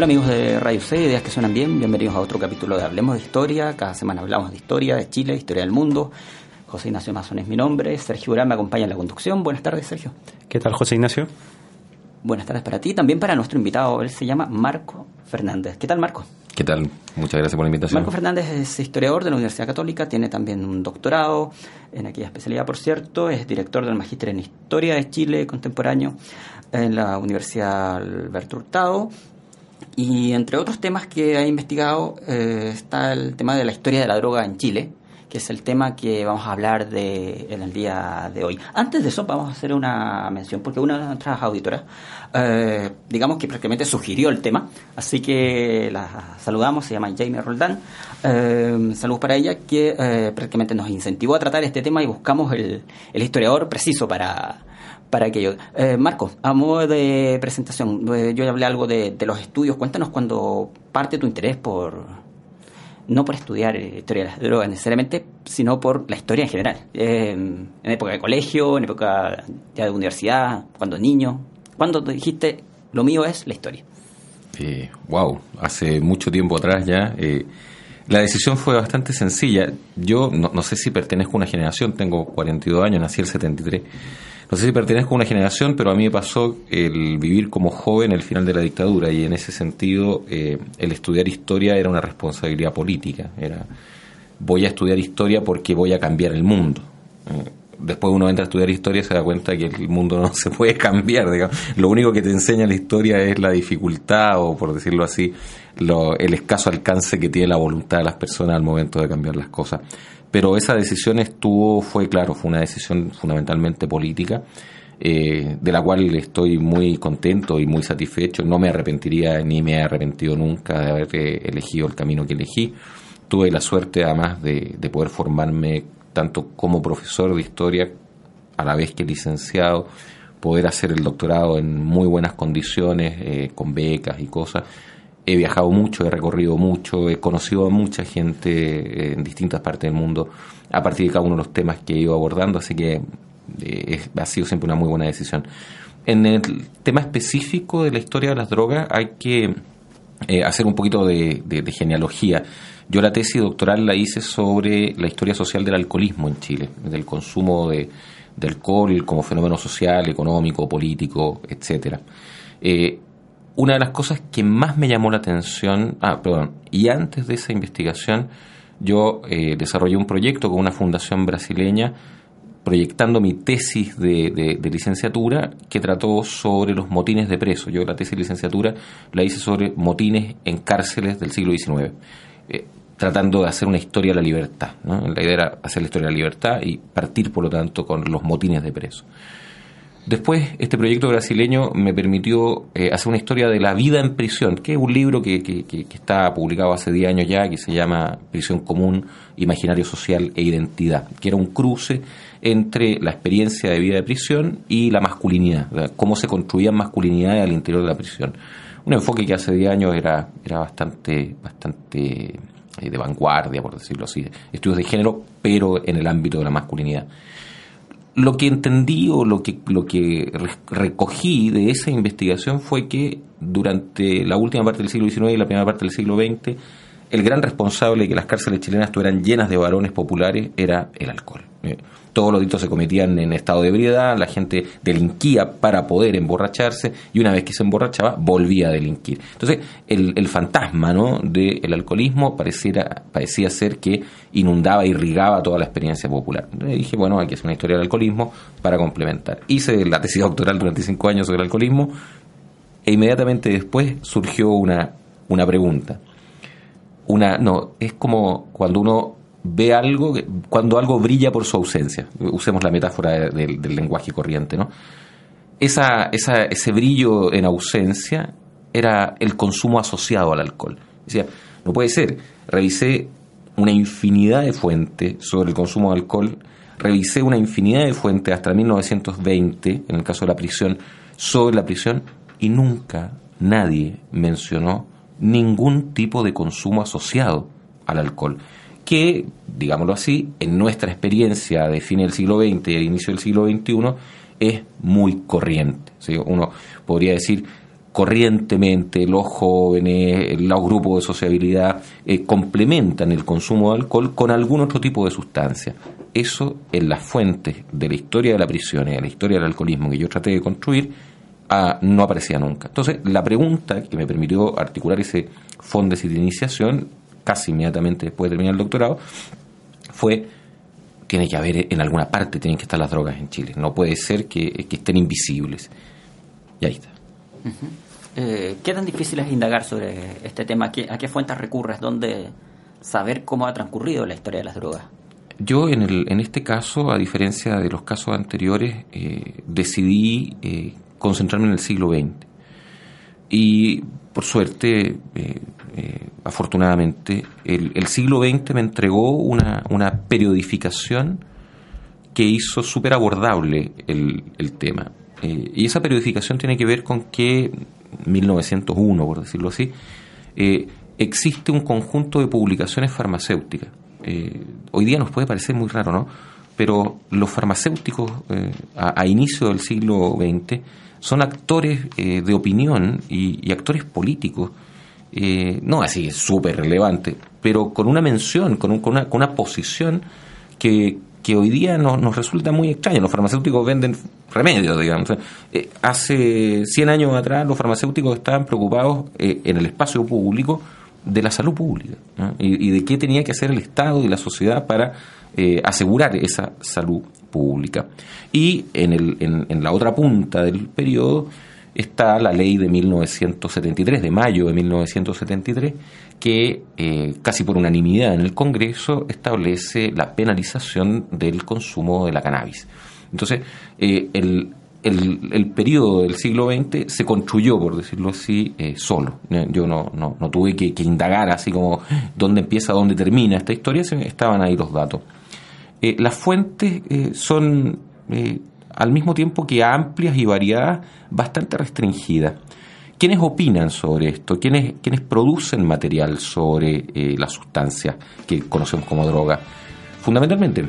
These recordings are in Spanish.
Hola amigos de Radio C, ideas que suenan bien, bienvenidos a otro capítulo de Hablemos de Historia. Cada semana hablamos de historia, de Chile, de historia del mundo. José Ignacio Mazón es mi nombre, Sergio Urán me acompaña en la conducción. Buenas tardes, Sergio. ¿Qué tal, José Ignacio? Buenas tardes para ti, también para nuestro invitado, él se llama Marco Fernández. ¿Qué tal, Marco? ¿Qué tal? Muchas gracias por la invitación. Marco Fernández es historiador de la Universidad Católica, tiene también un doctorado en aquella especialidad, por cierto, es director del Magíster en Historia de Chile Contemporáneo en la Universidad Alberto Hurtado y entre otros temas que ha investigado eh, está el tema de la historia de la droga en Chile, que es el tema que vamos a hablar de, en el día de hoy. Antes de eso vamos a hacer una mención, porque una de nuestras auditoras, eh, digamos que prácticamente sugirió el tema, así que la saludamos, se llama Jamie Roldán. Eh, saludos para ella, que eh, prácticamente nos incentivó a tratar este tema y buscamos el, el historiador preciso para para aquello. Eh, Marco, a modo de presentación, eh, yo ya hablé algo de, los estudios. Cuéntanos cuando parte tu interés por, no por estudiar historia de las drogas necesariamente, sino por la historia en general. Eh, en época de colegio, en época ya de universidad, cuando niño. ¿Cuándo te dijiste, lo mío es la historia? Eh, wow, hace mucho tiempo atrás ya. Eh, la decisión fue bastante sencilla. Yo no, no sé si pertenezco a una generación, tengo 42 años, nací el 73 no sé si pertenezco a una generación, pero a mí me pasó el vivir como joven el final de la dictadura y en ese sentido eh, el estudiar historia era una responsabilidad política. Era voy a estudiar historia porque voy a cambiar el mundo. Eh, después uno entra a estudiar historia y se da cuenta que el mundo no se puede cambiar. Digamos. Lo único que te enseña la historia es la dificultad o, por decirlo así, lo, el escaso alcance que tiene la voluntad de las personas al momento de cambiar las cosas pero esa decisión estuvo, fue claro, fue una decisión fundamentalmente política, eh, de la cual estoy muy contento y muy satisfecho. No me arrepentiría ni me he arrepentido nunca de haber eh, elegido el camino que elegí. Tuve la suerte además de, de poder formarme tanto como profesor de historia, a la vez que licenciado, poder hacer el doctorado en muy buenas condiciones, eh, con becas y cosas he viajado mucho, he recorrido mucho, he conocido a mucha gente en distintas partes del mundo a partir de cada uno de los temas que he ido abordando, así que eh, ha sido siempre una muy buena decisión. En el tema específico de la historia de las drogas hay que eh, hacer un poquito de, genealogía. Yo la tesis doctoral la hice sobre la historia social del alcoholismo en Chile, del consumo de, de alcohol como fenómeno social, económico, político, etcétera. Eh, una de las cosas que más me llamó la atención, ah, perdón, y antes de esa investigación, yo eh, desarrollé un proyecto con una fundación brasileña proyectando mi tesis de, licenciatura que trató sobre los motines de presos. Yo la tesis de licenciatura la hice sobre motines en cárceles del siglo XIX, eh, tratando de hacer una historia de la libertad. La idea era hacer la historia de la libertad y partir, por lo tanto, con los motines de presos. Después, este proyecto brasileño me permitió eh, hacer una historia de la vida en prisión, que es un libro que, que, que, está publicado hace 10 años ya, que se llama Prisión Común, Imaginario Social e Identidad, que era un cruce entre la experiencia de vida de prisión y la masculinidad, cómo se construían masculinidades al interior de la prisión. Un enfoque que hace 10 años era, era bastante, bastante eh, de vanguardia, por decirlo así, estudios de género, pero en el ámbito de la masculinidad lo que entendí o lo que, lo que recogí de esa investigación fue que durante la última parte del siglo XIX y la primera parte del siglo XX, el gran responsable de que las cárceles chilenas estuvieran llenas de varones populares era el alcohol. Todos los delitos se cometían en estado de ebriedad, la gente delinquía para poder emborracharse y una vez que se emborrachaba volvía a delinquir. Entonces, el, el fantasma ¿no? del alcoholismo pareciera, parecía ser que inundaba, irrigaba toda la experiencia popular. Entonces dije, bueno, hay que hacer una historia del alcoholismo para complementar. Hice la tesis doctoral durante cinco años sobre el alcoholismo e inmediatamente después surgió una, una pregunta. Una, no, es como cuando uno ve algo cuando algo brilla por su ausencia. Usemos la metáfora del, lenguaje corriente, ¿no? Esa, esa, ese brillo en ausencia era el consumo asociado al alcohol. Decía, no puede ser. Revisé una infinidad de fuentes sobre el consumo de alcohol, revisé una infinidad de fuentes hasta 1920, en el caso de la prisión, sobre la prisión, y nunca nadie mencionó ningún tipo de consumo asociado al alcohol que, digámoslo así, en nuestra experiencia de fin del siglo XX y el inicio del siglo XXI es muy corriente. Uno podría decir, corrientemente los jóvenes, los grupos de sociabilidad eh, complementan el consumo de alcohol con algún otro tipo de sustancia. Eso en las fuentes de la historia de la prisión y de la historia del alcoholismo que yo traté de construir ah, no aparecía nunca. Entonces, la pregunta que me permitió articular ese fondo de iniciación casi inmediatamente después de terminar el doctorado, fue tiene que haber en alguna parte tienen que estar las drogas en Chile. No puede ser que, estén invisibles. Y ahí está. Eh, ¿Qué tan difícil es indagar sobre este tema? ¿A qué, fuentes recurres? ¿Dónde saber cómo ha transcurrido la historia de las drogas? Yo en, el, en este caso, a diferencia de los casos anteriores, eh, decidí eh, concentrarme en el siglo XX. Y por suerte, eh, afortunadamente, el, siglo XX me entregó una, periodificación que hizo súper abordable el, tema. Eh, y esa periodificación tiene que ver con que 1901, por decirlo así, eh, existe un conjunto de publicaciones farmacéuticas. hoy día nos puede parecer muy raro, ¿no? Pero los farmacéuticos a, inicio del siglo XX son actores de opinión y actores políticos eh, no así súper relevante, pero con una mención, con, una, con una, posición que, que hoy día nos resulta muy extraña. Los farmacéuticos venden remedios, digamos. Eh, hace 100 años atrás los farmacéuticos estaban preocupados eh, en el espacio público de la salud pública y, de qué tenía que hacer el Estado y la sociedad para asegurar esa salud pública. Y en, el, en, en la otra punta del periodo está la ley de 1973, de mayo de 1973, que eh, casi por unanimidad en el Congreso establece la penalización del consumo de la cannabis. Entonces, eh, el, el, periodo del siglo XX se construyó, por decirlo así, eh, solo. Yo no, no, no tuve que, indagar así como dónde empieza, dónde termina esta historia, estaban ahí los datos. Las fuentes son al mismo tiempo que amplias y variadas, bastante restringidas. ¿Quiénes opinan sobre esto? ¿Quiénes, quiénes producen material sobre eh, las sustancias que conocemos como droga? Fundamentalmente,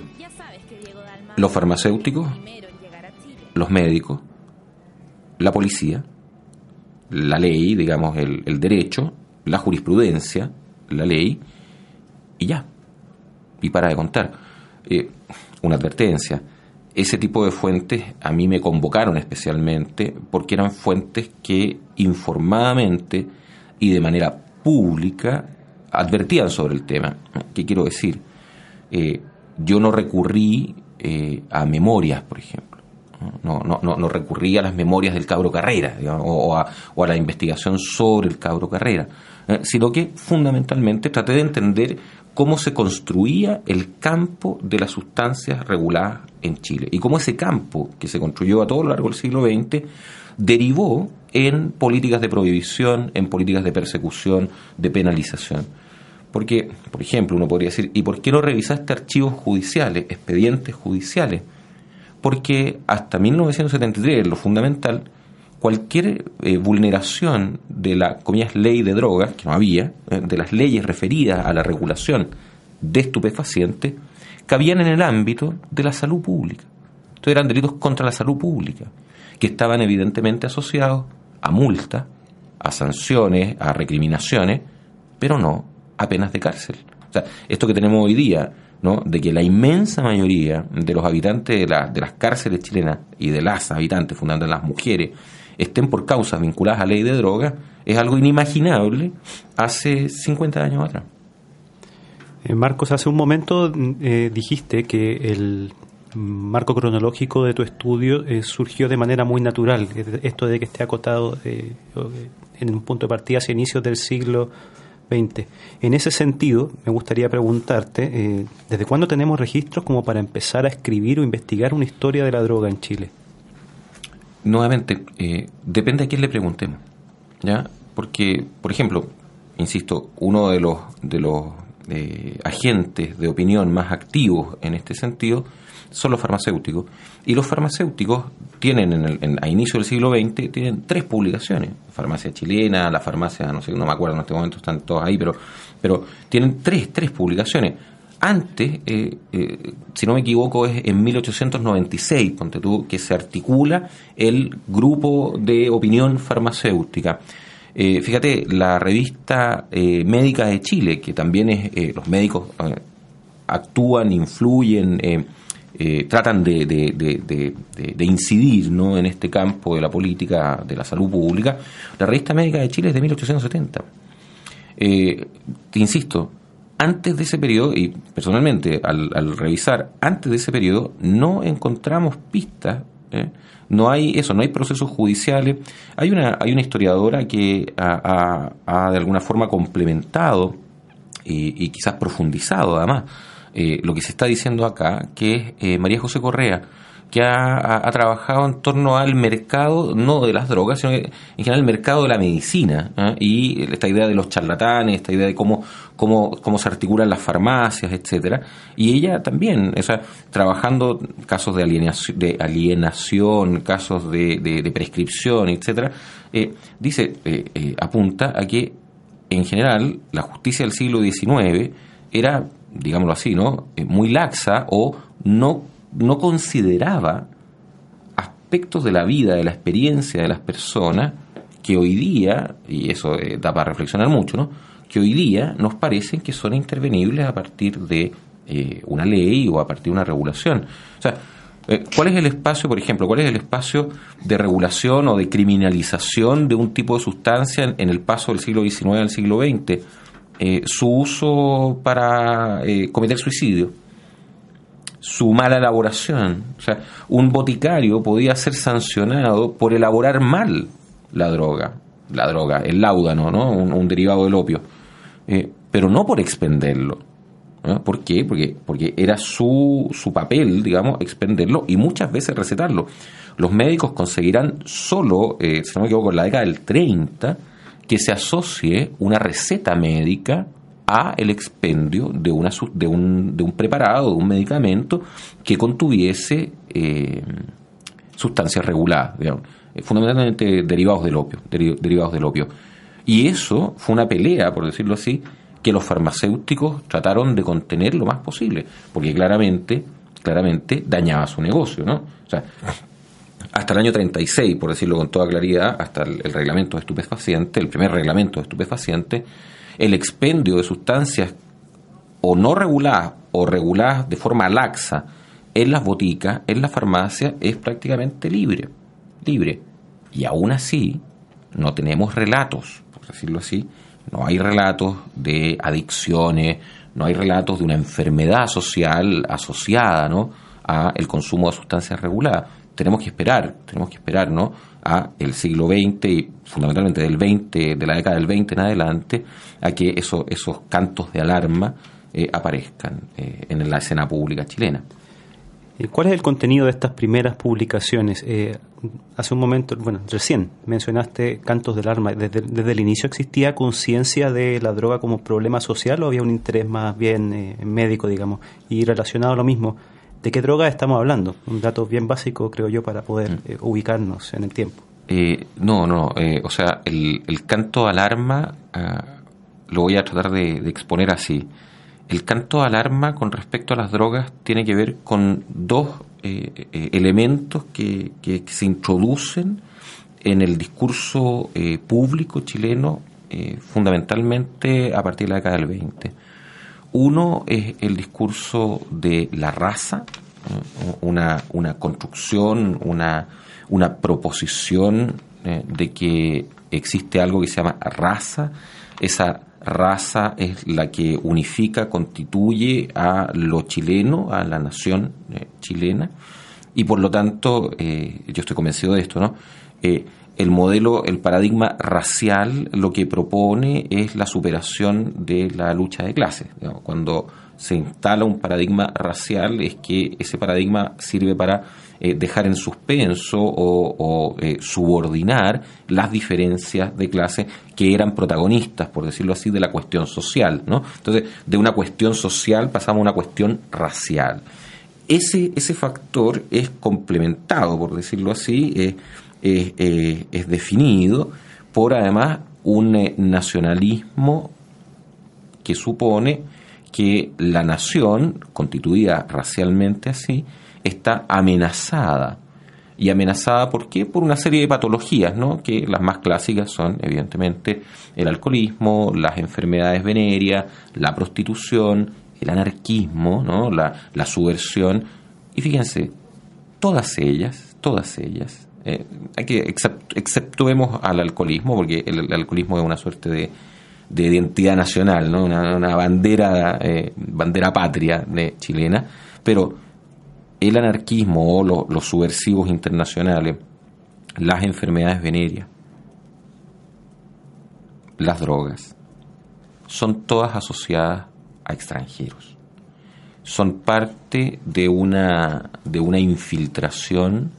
los farmacéuticos, los médicos, la policía, la ley, digamos, el, derecho, la jurisprudencia, la ley, y ya. Y para de contar. Eh, una advertencia ese tipo de fuentes a mí me convocaron especialmente porque eran fuentes que informadamente y de manera pública advertían sobre el tema. ¿Qué quiero decir? Eh, yo no recurrí eh, a memorias, por ejemplo. No, no, no, recurrí a las memorias del cabro Carrera o, a, o, a, la investigación sobre el cabro Carrera, sino que fundamentalmente traté de entender cómo se construía el campo de las sustancias reguladas en Chile y cómo ese campo que se construyó a todo lo largo del siglo XX derivó en políticas de prohibición, en políticas de persecución, de penalización. Porque, por ejemplo, uno podría decir, ¿y por qué no revisaste archivos judiciales, expedientes judiciales? Porque hasta 1973, lo fundamental, cualquier eh, vulneración de la comillas, ley de drogas, que no había, eh, de las leyes referidas a la regulación de estupefacientes, cabían en el ámbito de la salud pública. Entonces eran delitos contra la salud pública, que estaban evidentemente asociados a multas, a sanciones, a recriminaciones, pero no a penas de cárcel. O sea, esto que tenemos hoy día, ¿no? de que la inmensa mayoría de los habitantes de, de las cárceles chilenas y de las habitantes, fundamentalmente las mujeres, estén por causas vinculadas a ley de droga, es algo inimaginable hace 50 años atrás. Eh, Marcos, hace un momento eh, dijiste que el marco cronológico de tu estudio eh, surgió de manera muy natural, esto de que esté acotado en un punto de partida hacia inicios del siglo XX. En ese sentido, me gustaría preguntarte, eh, ¿desde cuándo tenemos registros como para empezar a escribir o investigar una historia de la droga en Chile? Nuevamente, eh, depende a quién le preguntemos, ¿ya? Porque, por ejemplo, insisto, uno de los, de los eh, agentes de opinión más activos en este sentido son los farmacéuticos. Y los farmacéuticos tienen en el, a inicio del siglo XX tienen tres publicaciones. Farmacia chilena, la farmacia, no sé, no me acuerdo en este momento, están todos ahí, pero, pero tienen tres, tres publicaciones. Antes, eh, eh, si no me equivoco, es en 1896, ponte tú, que se articula el grupo de opinión farmacéutica. Eh, fíjate, la revista Médica de Chile, que también es, los médicos actúan, influyen, tratan de, de, incidir ¿no? en este campo de la política de la salud pública, la revista médica de Chile es de 1870. Eh, te insisto, antes de ese periodo, y personalmente al, revisar antes de ese periodo, no encontramos pistas. ¿eh? No hay eso, no hay procesos judiciales. Hay una, hay una historiadora que ha, de alguna forma complementado y quizás profundizado además eh, lo que se está diciendo acá, que es eh, María José Correa, que ha, trabajado en torno al mercado, no de las drogas, sino en general el mercado de la medicina, ¿eh? y esta idea de los charlatanes, esta idea de cómo, cómo, cómo se articulan las farmacias, etcétera. Y ella también, o trabajando casos de alienación, de alienación casos de, de, prescripción, etcétera, dice, apunta a que en general la justicia del siglo XIX era digámoslo así, ¿no? Eh, muy laxa o no, no consideraba aspectos de la vida, de la experiencia de las personas que hoy día, y eso eh, da para reflexionar mucho, ¿no? que hoy día nos parecen que son intervenibles a partir de eh, una ley o a partir de una regulación. O sea, ¿cuál es el espacio, por ejemplo, cuál es el espacio de regulación o de criminalización de un tipo de sustancia en el paso del siglo XIX al siglo XX? Eh, su uso para eh, cometer suicidio, su mala elaboración. O sea, un boticario podía ser sancionado por elaborar mal la droga, la droga, el láudano, ¿no? un, derivado del opio, eh, pero no por expenderlo. ¿Por qué? Porque, porque era su, su papel, digamos, expenderlo y muchas veces recetarlo. Los médicos conseguirán solo, si no me equivoco, en la década del 30, que se asocie una receta médica a el expendio de, una, de, un, de un preparado, de un medicamento que contuviese eh, sustancias reguladas, eh, fundamentalmente derivados del opio, derivados del opio. Y eso fue una pelea, por decirlo así, que los farmacéuticos trataron de contener lo más posible, porque claramente, claramente dañaba su negocio, ¿no? O sea, hasta el año 36, por decirlo con toda claridad, hasta el, reglamento de estupefacientes, el primer reglamento de estupefacientes, el expendio de sustancias o no reguladas o reguladas de forma laxa en las boticas, en la farmacia, es prácticamente libre. Libre. Y aún así, no tenemos relatos, por decirlo así, no hay relatos de adicciones, no hay relatos de una enfermedad social asociada ¿no? a el consumo de sustancias reguladas tenemos que esperar, tenemos que esperar, ¿no? A el siglo XX y fundamentalmente del 20, de la década del 20 en adelante, a que eso, esos cantos de alarma eh, aparezcan eh, en la escena pública chilena. ¿Cuál es el contenido de estas primeras publicaciones? Eh, hace un momento, bueno, recién mencionaste cantos de alarma. ¿Desde, desde el inicio existía conciencia de la droga como problema social o había un interés más bien médico, digamos? Y relacionado a lo mismo, ¿De qué droga estamos hablando? Un dato bien básico, creo yo, para poder mm. eh, ubicarnos en el tiempo. Eh, no, no, eh, o sea, el, canto alarma ah, lo voy a tratar de, exponer así. El canto alarma con respecto a las drogas tiene que ver con dos elementos que, que, se introducen en el discurso público chileno fundamentalmente a partir de la década del 20. Uno es el discurso de la raza, una, una construcción, una, una proposición eh, de que existe algo que se llama raza. Esa raza es la que unifica, constituye a lo chileno, a la nación eh, chilena, y por lo tanto, eh, yo estoy convencido de esto, ¿no? El modelo, el paradigma racial lo que propone es la superación de la lucha de clases. Cuando se instala un paradigma racial es que ese paradigma sirve para eh, dejar en suspenso o, eh, subordinar las diferencias de clase que eran protagonistas, por decirlo así, de la cuestión social. Entonces, de una cuestión social pasamos a una cuestión racial. Ese, ese factor es complementado, por decirlo así, eh, es definido por además un nacionalismo que supone que la nación, constituida racialmente así, está amenazada. ¿Y amenazada por qué? Por una serie de patologías, ¿no? que las más clásicas son, evidentemente, el alcoholismo, las enfermedades venéreas, la prostitución, el anarquismo, ¿no? la, la subversión. Y fíjense, todas ellas, todas ellas, eh, hay que exceptuemos al alcoholismo, porque el, alcoholismo es una suerte de, de identidad nacional, ¿no? una, bandera, eh, bandera patria chilena, pero el anarquismo o los subversivos internacionales, las enfermedades venéreas, las drogas, son todas asociadas a extranjeros. Son parte de una, de una infiltración,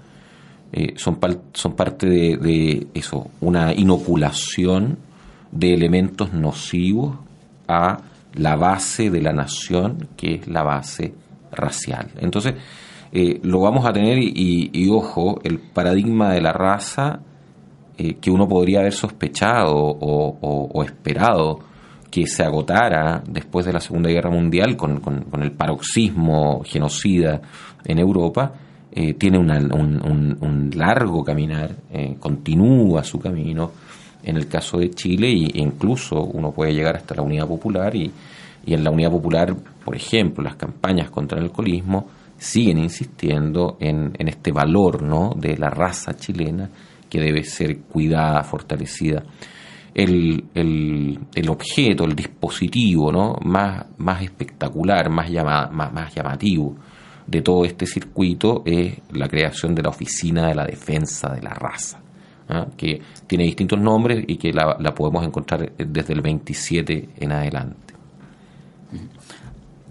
eh, son, son parte de, de eso, una inoculación de elementos nocivos a la base de la nación, que es la base racial. Entonces, eh, lo vamos a tener y, ojo, el paradigma de la raza eh, que uno podría haber sospechado o, esperado que se agotara después de la Segunda Guerra Mundial con, el paroxismo genocida en Europa, eh, tiene un, largo caminar, continúa su camino en el caso de Chile e incluso uno puede llegar hasta la Unidad Popular y, y en la Unidad Popular, por ejemplo, las campañas contra el alcoholismo siguen insistiendo en, este valor ¿no? de la raza chilena que debe ser cuidada, fortalecida. El, el, el objeto, el dispositivo ¿no? más, más espectacular, más, más llamativo de todo este circuito es la creación de la Oficina de la Defensa de la Raza, ¿ah? que tiene distintos nombres y que la, la podemos encontrar desde el 27 en adelante.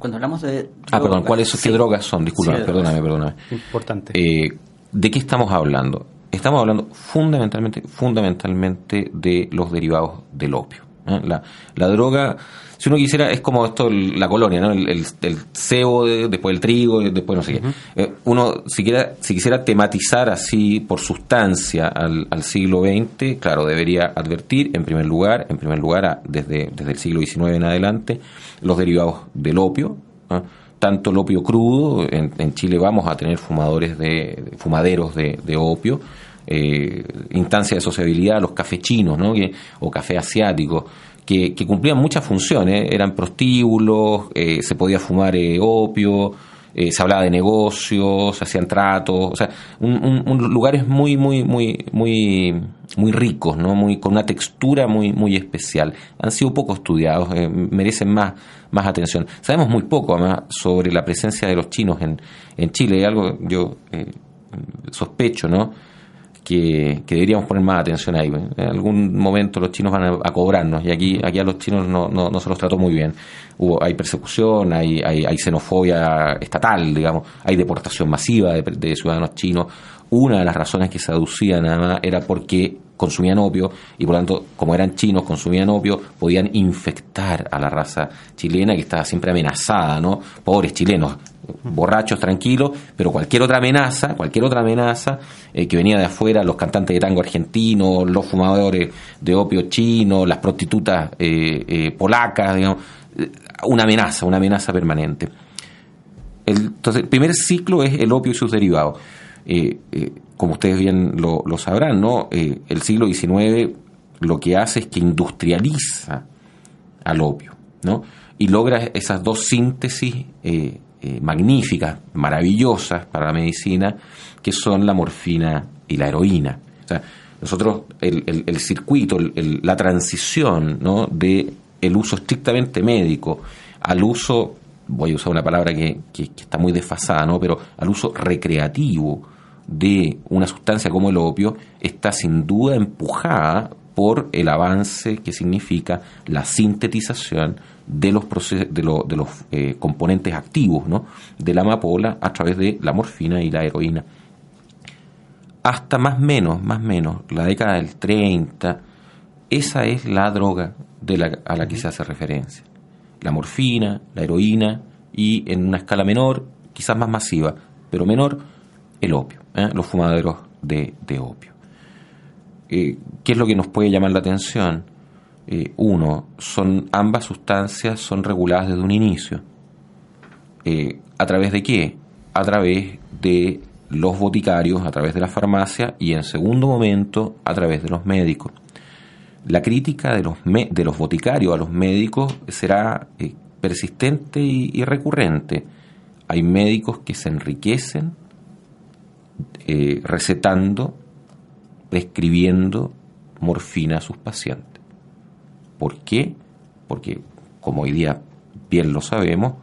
Cuando hablamos de. ah, perdón, ¿cuáles qué drogas son? Disculpa, perdóname, perdóname. Importante. Eh, ¿De qué estamos hablando? Estamos hablando fundamentalmente, fundamentalmente de los derivados del opio. ¿eh? La, la droga si uno quisiera, es como esto, la colonia, ¿no? El, el, cebo, después el trigo, después no sé qué. Eh, uno, si, si quisiera tematizar así por sustancia al, al, siglo XX, claro, debería advertir, en primer lugar, en primer lugar, desde, desde el siglo XIX en adelante, los derivados del opio, tanto el opio crudo, en, Chile vamos a tener fumadores de, fumaderos de, opio, eh, instancia de sociabilidad, los cafechinos, ¿no? o café asiático, que, cumplían muchas funciones, eran prostíbulos, eh, se podía fumar eh, opio, eh, se hablaba de negocios, se hacían tratos, o sea, un, lugares muy, muy, muy, muy, muy ricos, ¿no? Muy, con una textura muy, muy especial. Han sido poco estudiados, merecen más, más atención. Sabemos muy poco, además, sobre la presencia de los chinos en, en Chile, algo yo sospecho, ¿no? Que, deberíamos poner más atención ahí. En algún momento los chinos van a, cobrarnos y aquí, aquí a los chinos no, no, no, se los trató muy bien. Hubo, hay persecución, hay, hay, hay xenofobia estatal, digamos, hay deportación masiva de, de ciudadanos chinos. Una de las razones que se aducían era porque consumían opio y por lo tanto, como eran chinos, consumían opio, podían infectar a la raza chilena que estaba siempre amenazada, ¿no? Pobres chilenos, borrachos, tranquilos, pero cualquier otra amenaza, cualquier otra amenaza eh, que venía de afuera, los cantantes de tango argentinos, los fumadores de opio chino, las prostitutas eh, eh, polacas, digamos, una amenaza, una amenaza permanente. entonces, el primer ciclo es el opio y sus derivados como ustedes bien lo, sabrán, ¿no? Eh, el siglo XIX lo que hace es que industrializa al opio, ¿no? Y logra esas dos síntesis eh, eh, magníficas, maravillosas para la medicina, que son la morfina y la heroína. O sea, nosotros, el, el, circuito, la transición ¿no? de el uso estrictamente médico al uso, voy a usar una palabra que, que, que está muy desfasada, ¿no? pero al uso recreativo de una sustancia como el opio está sin duda empujada por el avance que significa la sintetización de los, de, los eh, componentes activos ¿no? de la amapola a través de la morfina y la heroína. Hasta más menos, más menos, la década del 30, esa es la droga de la, a la que se hace referencia. La morfina, la heroína y en una escala menor, quizás más masiva, pero menor, el opio, ¿eh? los fumaderos de, opio. Eh, ¿Qué es lo que nos puede llamar la atención? Eh, uno, son ambas sustancias son reguladas desde un inicio. ¿A través de qué? A través de los boticarios, a través de la farmacia y en segundo momento a través de los médicos. La crítica de los, de los boticarios a los médicos será persistente y recurrente. Hay médicos que se enriquecen eh, recetando, prescribiendo morfina a sus pacientes. ¿Por qué? Porque, como hoy día bien lo sabemos,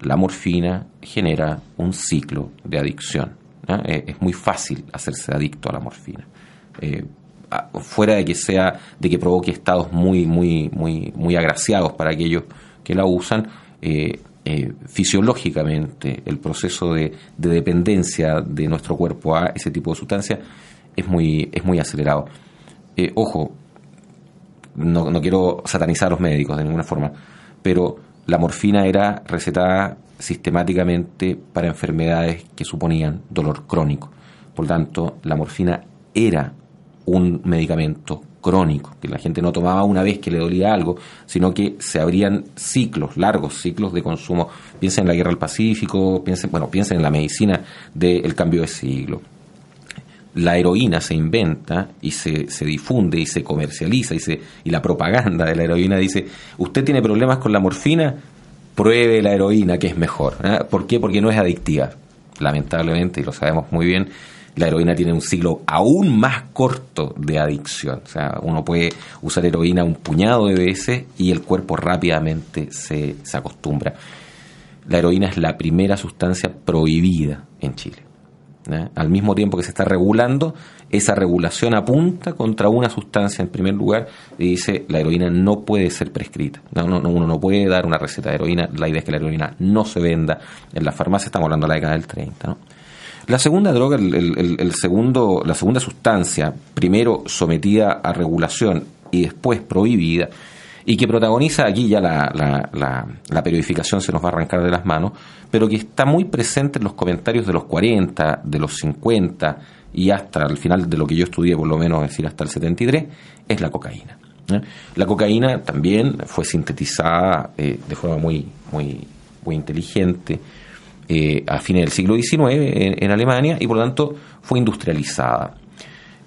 la morfina genera un ciclo de adicción. Eh, es muy fácil hacerse adicto a la morfina. Eh, fuera de que sea, de que provoque estados muy, muy, muy, muy agraciados para aquellos que la usan, eh, fisiológicamente el proceso de, dependencia de nuestro cuerpo a ese tipo de sustancia es muy, es muy acelerado. Eh, ojo, no, no, quiero satanizar a los médicos de ninguna forma, pero la morfina era recetada sistemáticamente para enfermedades que suponían dolor crónico. Por lo tanto, la morfina era un medicamento crónico, que la gente no tomaba una vez que le dolía algo, sino que se abrían ciclos, largos ciclos de consumo. Piensen en la guerra del Pacífico, piensen, bueno, piensen en la medicina del cambio de siglo. La heroína se inventa y se, se difunde y se comercializa y, se, y la propaganda de la heroína dice, usted tiene problemas con la morfina, pruebe la heroína que es mejor. ¿eh? ¿Por qué? Porque no es adictiva. Lamentablemente, y lo sabemos muy bien, la heroína tiene un ciclo aún más corto de adicción. O sea, uno puede usar heroína un puñado de veces y el cuerpo rápidamente se, se acostumbra. La heroína es la primera sustancia prohibida en Chile. Al mismo tiempo que se está regulando, esa regulación apunta contra una sustancia en primer lugar y dice la heroína no puede ser prescrita. No, no, uno no puede dar una receta de heroína. La idea es que la heroína no se venda en la farmacia. Estamos hablando de la década del 30. ¿no? La segunda droga, el, segundo, la segunda sustancia, primero sometida a regulación y después prohibida, y que protagoniza aquí ya la, la, periodificación se nos va a arrancar de las manos, pero que está muy presente en los comentarios de los 40, de los 50 y hasta el final de lo que yo estudié, por lo menos decir hasta el 73, es la cocaína. ¿eh? La cocaína también fue sintetizada eh, de forma muy, muy, muy inteligente eh, a fines del siglo XIX en, Alemania y por lo tanto fue industrializada.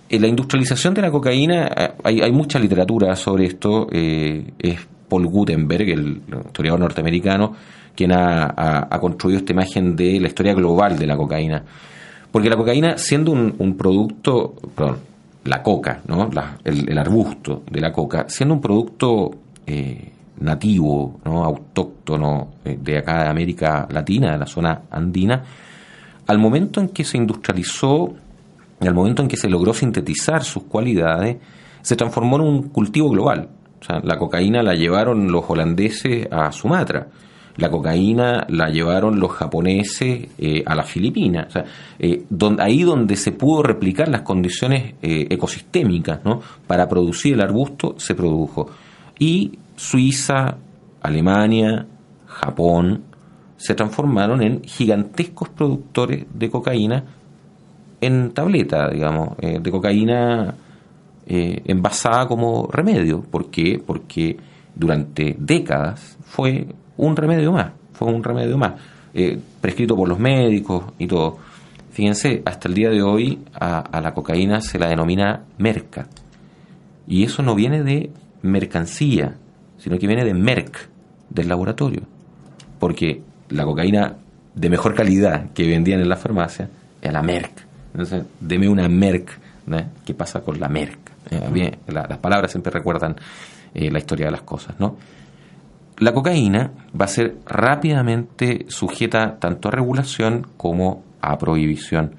En la industrialización de la cocaína eh, hay, mucha literatura sobre esto. Eh, es Paul Gutenberg, el historiador norteamericano, quien ha, construido esta imagen de la historia global de la cocaína. Porque la cocaína, siendo un, producto, perdón, la coca, ¿no? el, arbusto de la coca, siendo un producto nativo, ¿no? autóctono eh, de acá de América Latina, de la zona andina, al momento en que se industrializó, al momento en que se logró sintetizar sus cualidades, se transformó en un cultivo global. O sea, la cocaína la llevaron los holandeses a Sumatra, la cocaína la llevaron los japoneses eh, a las Filipinas. Eh, ahí donde se pudo replicar las condiciones ecosistémicas ¿no? para producir el arbusto, se produjo. Y Suiza, Alemania, Japón, se transformaron en gigantescos productores de cocaína en tableta, digamos, eh, de cocaína eh, envasada como remedio. ¿Por qué? Porque durante décadas fue un remedio más, fue un remedio más, eh, prescrito por los médicos y todo. Fíjense, hasta el día de hoy a, a la cocaína se la denomina merca. Y eso no viene de mercancía, sino que viene de Merck, del laboratorio. Porque la cocaína de mejor calidad que vendían en la farmacia era la Merck. Entonces, deme una Merck. ¿Qué pasa con la Merck? Eh, bien, las palabras siempre recuerdan eh, la historia de las cosas, ¿no? La cocaína va a ser rápidamente sujeta tanto a regulación como a prohibición.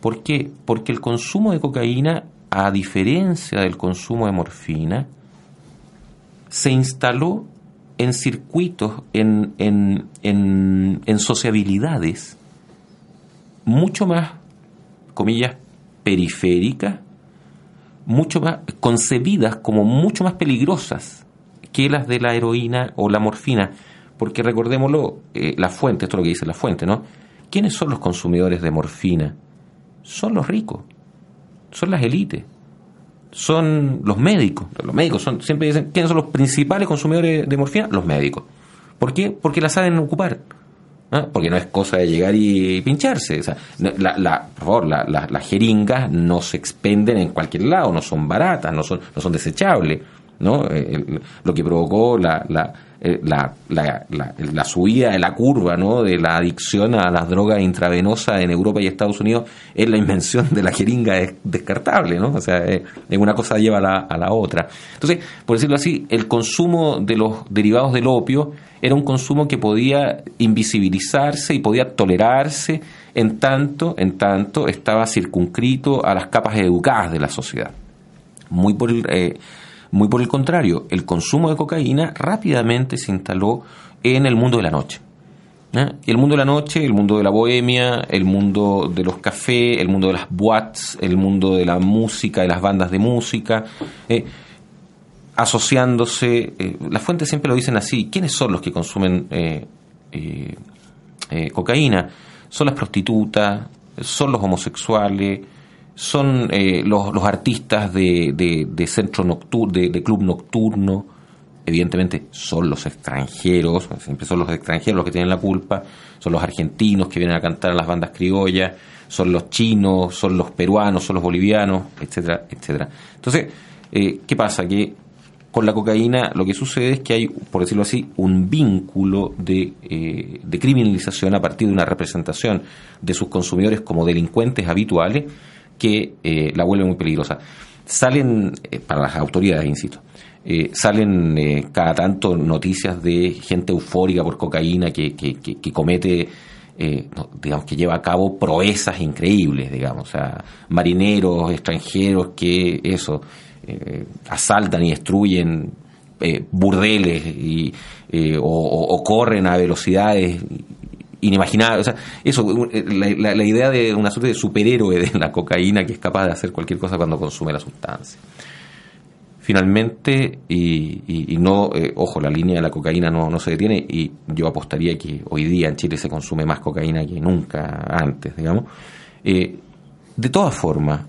¿Por qué? Porque el consumo de cocaína, a diferencia del consumo de morfina, se instaló en circuitos, en, en, en, en sociabilidades mucho más, comillas, periféricas, mucho más concebidas como mucho más peligrosas que las de la heroína o la morfina, porque recordémoslo, eh, la fuente, esto es lo que dice la fuente, ¿no? ¿Quiénes son los consumidores de morfina? Son los ricos, son las élites, son los médicos. Los médicos son, siempre dicen, ¿quiénes son los principales consumidores de morfina? Los médicos. ¿Por qué? Porque la saben ocupar. Porque no es cosa de llegar y pincharse. O sea, la, la, por favor, la, las jeringas no se expenden en cualquier lado, no son baratas, no son, no son desechables. ¿no? Eh, lo que provocó la, la, eh, la, la, la, subida de la curva ¿no? de la adicción a las drogas intravenosas en Europa y Estados Unidos es la invención de la jeringa descartable, ¿no? O sea, es, una cosa lleva a la, otra. Entonces, por decirlo así, el consumo de los derivados del opio era un consumo que podía invisibilizarse y podía tolerarse en tanto, en tanto estaba circunscrito a las capas educadas de la sociedad. Muy por el, eh, muy por el contrario, el consumo de cocaína rápidamente se instaló en el mundo de la noche. ¿eh? El mundo de la noche, el mundo de la bohemia, el mundo de los cafés, el mundo de las boates, el mundo de la música, de las bandas de música, eh, asociándose, eh, las fuentes siempre lo dicen así, ¿quiénes son los que consumen cocaína? Son las prostitutas, son los homosexuales, son eh, los, los, artistas de, de, centro nocturno, de, club nocturno, evidentemente son los extranjeros, siempre son los extranjeros los que tienen la culpa, son los argentinos que vienen a cantar a las bandas criollas, son los chinos, son los peruanos, son los bolivianos, etcétera, etcétera. Entonces, eh, ¿qué pasa? Que con la cocaína lo que sucede es que hay, por decirlo así, un vínculo de, eh, de criminalización a partir de una representación de sus consumidores como delincuentes habituales que eh, la vuelve muy peligrosa. Salen, eh, para las autoridades, insisto, eh, salen cada tanto noticias de gente eufórica por cocaína que, que, que, comete, digamos, que lleva a cabo proezas increíbles, digamos, o sea, marineros extranjeros que eso, asaltan y destruyen burdeles y, o, o, corren a velocidades inimaginable. O sea, eso, la, la, idea de una suerte de superhéroe de la cocaína que es capaz de hacer cualquier cosa cuando consume la sustancia. Finalmente, y, no, eh, ojo, la línea de la cocaína no, no se detiene y yo apostaría que hoy día en Chile se consume más cocaína que nunca antes, digamos. Eh, de todas formas,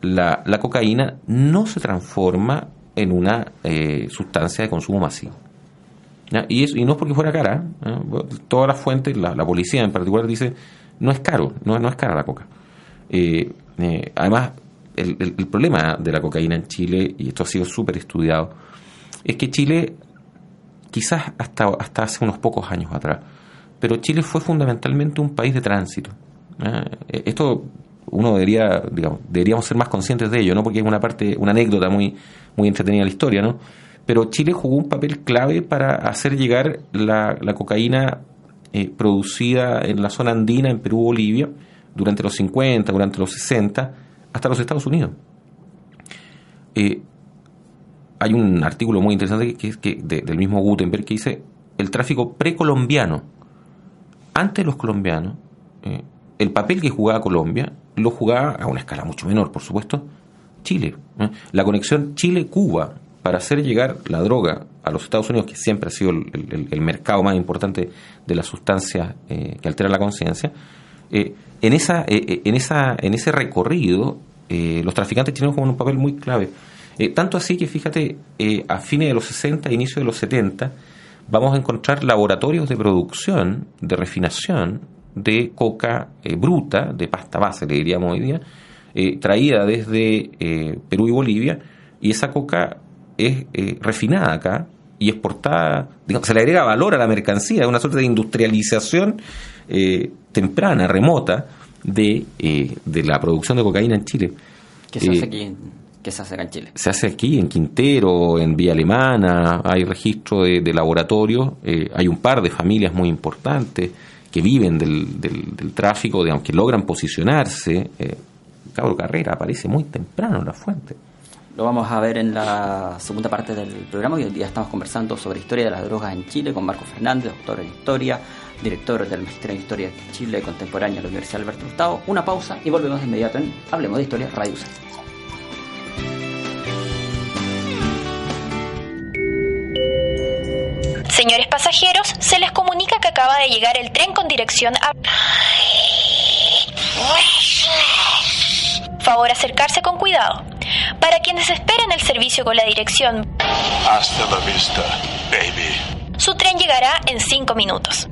la, la, cocaína no se transforma en una eh, sustancia de consumo masivo. Y, y no es porque fuera cara. ¿eh? Todas las fuentes, la, policía en particular, dice no es caro, no, no es cara la coca. Eh, eh, además, el, el, problema de la cocaína en Chile, y esto ha sido súper estudiado, es que Chile, quizás hasta, hasta hace unos pocos años atrás, pero Chile fue fundamentalmente un país de tránsito. Esto uno debería, digamos, deberíamos ser más conscientes de ello, ¿no? Porque es una parte, una anécdota muy, muy entretenida de la historia, ¿no? Pero Chile jugó un papel clave para hacer llegar la, cocaína eh, producida en la zona andina, en Perú, Bolivia, durante los 50, durante los 60, hasta los Estados Unidos. Eh, hay un artículo muy interesante que, que del mismo Gutenberg que dice el tráfico precolombiano. Antes de los colombianos, eh, el papel que jugaba Colombia lo jugaba a una escala mucho menor, por supuesto, Chile. La conexión Chile-Cuba para hacer llegar la droga a los Estados Unidos, que siempre ha sido el, mercado más importante de las sustancias eh, que alteran la conciencia, eh, en, esa, eh, en, esa, en ese recorrido los traficantes chilenos juegan un papel muy clave. tanto así que, fíjate, a fines de los 60, inicio de los 70, vamos a encontrar laboratorios de producción, de refinación de coca bruta, de pasta base, le diríamos hoy día, traída desde Perú y Bolivia, y esa coca es eh, refinada acá y exportada, digamos, se le agrega valor a la mercancía, una suerte de industrialización eh, temprana, remota, de, eh, de la producción de cocaína en Chile. ¿Qué se hace aquí? que se hace acá en Chile. Se hace aquí, en Quintero, en Vía Alemana, hay registro de, de laboratorio, eh, hay un par de familias muy importantes que viven del, del, tráfico, de, aunque logran posicionarse. Cabo Carrera aparece muy temprano en la fuente. Lo vamos a ver en la segunda parte del programa. Hoy día estamos conversando sobre historia de las drogas en Chile con Marco Fernández, doctor en historia, director del Magisterio en Historia de Chile Contemporánea de la Universidad Alberto Hurtado. Una pausa y volvemos de inmediato en Hablemos de Historia Radio C. Señores pasajeros, se les comunica que acaba de llegar el tren con dirección a... Favor acercarse con cuidado. Para quienes esperan el servicio con la dirección... Hasta la vista, baby. Su tren llegará en 5 minutos.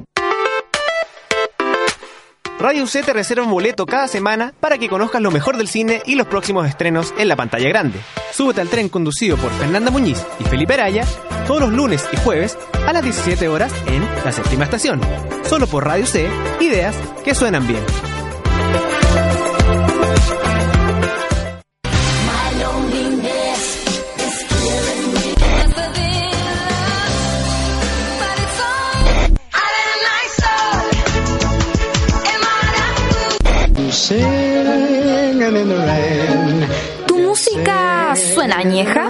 Radio UC te reserva un boleto cada semana para que conozcas lo mejor del cine y los próximos estrenos en la pantalla grande. Súbete al tren conducido por Fernanda Muñiz y Felipe Araya todos los lunes y jueves a las 17 horas en la séptima estación. Solo por Radio C, ideas que suenan bien. Añeja?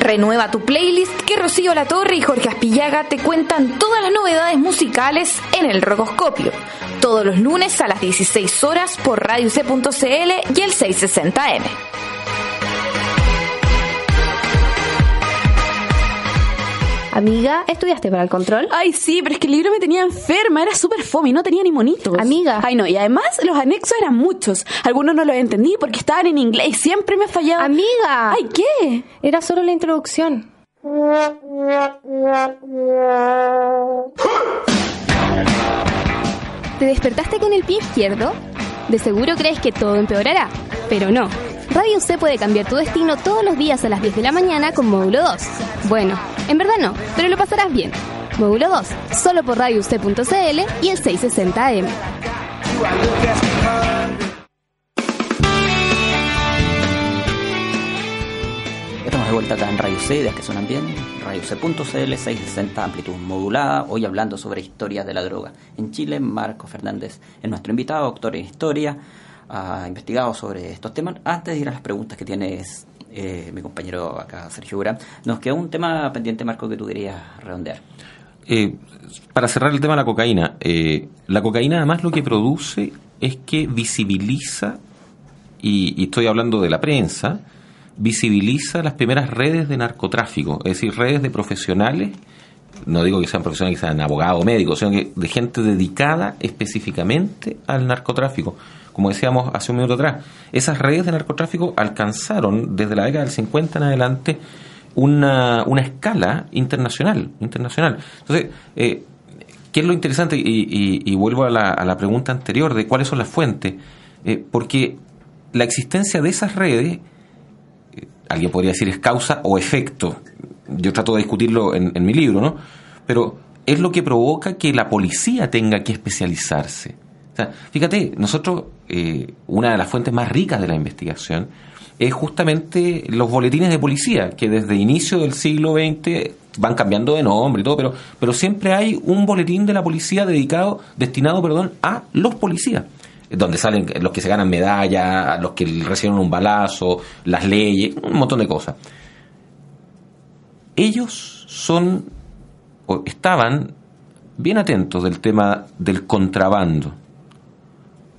Renueva tu playlist que Rocío La Torre y Jorge Aspillaga te cuentan todas las novedades musicales en el Rogoscopio. Todos los lunes a las 16 horas por Radio C.cl y el 660M. Amiga, ¿estudiaste para el control? Ay, sí, pero es que el libro me tenía enferma, era súper fome y no tenía ni monitos. Amiga. Ay, no, y además los anexos eran muchos. Algunos no los entendí porque estaban en inglés y siempre me fallaba. Amiga. Ay, ¿qué? Era solo la introducción. ¿Te despertaste con el pie izquierdo? De seguro crees que todo empeorará, pero no. Radio C puede cambiar tu destino todos los días a las 10 de la mañana con Módulo 2. Bueno, en verdad no, pero lo pasarás bien. Módulo 2, solo por radioc.cl y el 660M. Estamos de vuelta acá en Radio C, ideas que suenan bien, radioc.cl, 660 amplitud modulada, hoy hablando sobre historia de la droga. En Chile, Marco Fernández es nuestro invitado, doctor en historia, ha investigado sobre estos temas. Antes de ir a las preguntas que tienes eh, mi compañero acá, Sergio Ura, nos queda un tema pendiente, Marco, que tú querías redondear. Eh, para cerrar el tema de la cocaína, eh, la cocaína además lo que produce es que visibiliza, y estoy hablando de la prensa, visibiliza las primeras redes de narcotráfico, es decir, redes de profesionales, no digo que sean profesionales, que sean abogados o médicos, sino que de gente dedicada específicamente al narcotráfico. Como decíamos hace un minuto atrás, esas redes de narcotráfico alcanzaron desde la década del 50 en adelante una, una escala internacional, internacional. Entonces, eh, ¿qué es lo interesante? Y, y- y vuelvo a la, pregunta anterior de cuáles son las fuentes. Eh, porque la existencia de esas redes alguien podría decir es causa o efecto. Yo trato de discutirlo en, en mi libro, ¿no? Pero es lo que provoca que la policía tenga que especializarse. O sea, fíjate, nosotros, eh, una de las fuentes más ricas de la investigación es justamente los boletines de policía, que desde inicio del siglo XX van cambiando de nombre y todo, pero, pero siempre hay un boletín de la policía dedicado, destinado, perdón, a los policías donde salen los que se ganan medallas, los que reciben un balazo, las leyes, un montón de cosas. Ellos son o estaban bien atentos del tema del contrabando,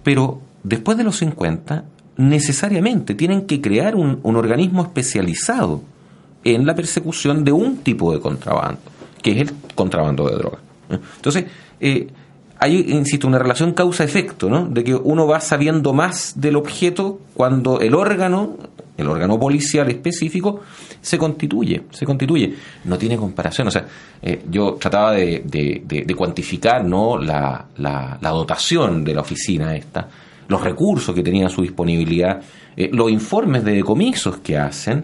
pero después de los 50 necesariamente tienen que crear un, un organismo especializado en la persecución de un tipo de contrabando, que es el contrabando de drogas. Entonces, eh, hay, insisto, una relación causa-efecto, ¿no? De que uno va sabiendo más del objeto cuando el órgano, el órgano policial específico, se constituye, se constituye. No tiene comparación. O sea, eh, yo trataba de- de cuantificar, ¿no? La, la- la dotación de la oficina esta, los recursos que tenía a su disponibilidad, eh, los informes de decomisos que hacen,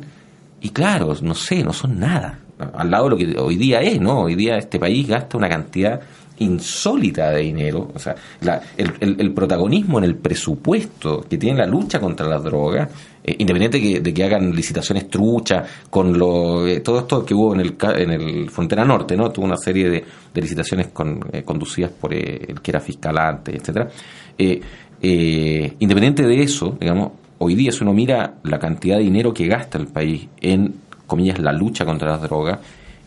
y claro, no sé, no son nada. Al lado de lo que hoy día es, ¿no? Hoy día este país gasta una cantidad insólita de dinero. O sea, la- el, el- el protagonismo en el presupuesto que tiene la lucha contra las drogas eh, independiente que- de que hagan licitaciones truchas con lo, eh, todo esto que hubo en el, en el Frontera Norte, ¿no? Tuvo una serie de, de licitaciones con- conducidas por el que era fiscal antes, etcétera. Eh, independiente de eso, digamos, hoy día si uno mira la cantidad de dinero que gasta el país en, comillas, la lucha contra las drogas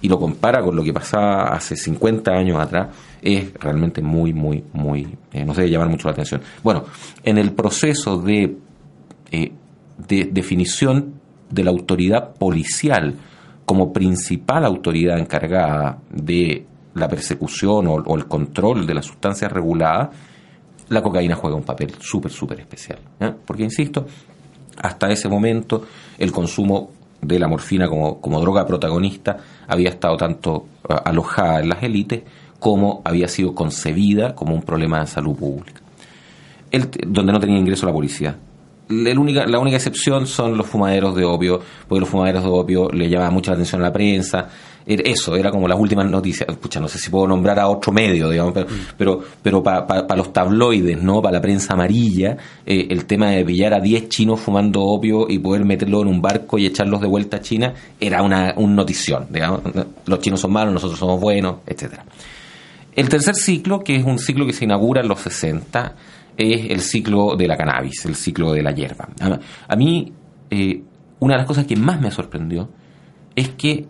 y lo compara con lo que pasaba hace 50 años atrás, es realmente muy, muy, muy, eh, no sé, llamar mucho la atención. Bueno, en el proceso de eh, de definición de la autoridad policial como principal autoridad encargada de la persecución o el control de las sustancias reguladas, la cocaína juega un papel súper, súper especial. ¿eh? Porque, insisto, hasta ese momento el consumo de la morfina como, como droga protagonista había estado tanto alojada en las élites como había sido concebida como un problema de salud pública el- donde no tenía ingreso la policía. La única, la única excepción son los fumaderos de opio, porque los fumaderos de opio le llamaban mucha atención a la prensa. Eso, era como las últimas noticias. Pucha, no sé si puedo nombrar a otro medio, digamos, pero, pero, pero para los tabloides, ¿no? Para la prensa amarilla, eh, el tema de pillar a 10 chinos fumando opio y poder meterlo en un barco y echarlos de vuelta a China era una un notición, digamos. Los chinos son malos, nosotros somos buenos, etcétera. El tercer ciclo, que es un ciclo que se inaugura en los 60, es el ciclo de la cannabis, el ciclo de la hierba. A, a mí, eh, una de las cosas que más me sorprendió es que,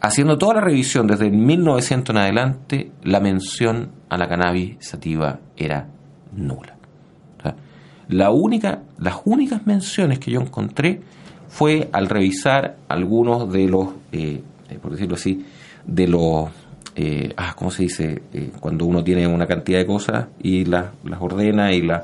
haciendo toda la revisión desde el 1900 en adelante, la mención a la cannabis sativa era nula. La única, las únicas menciones que yo encontré fue al revisar algunos de los, eh, eh, por decirlo así, de los, eh, ah, ¿cómo se dice? Eh, cuando uno tiene una cantidad de cosas y las, las ordena y las...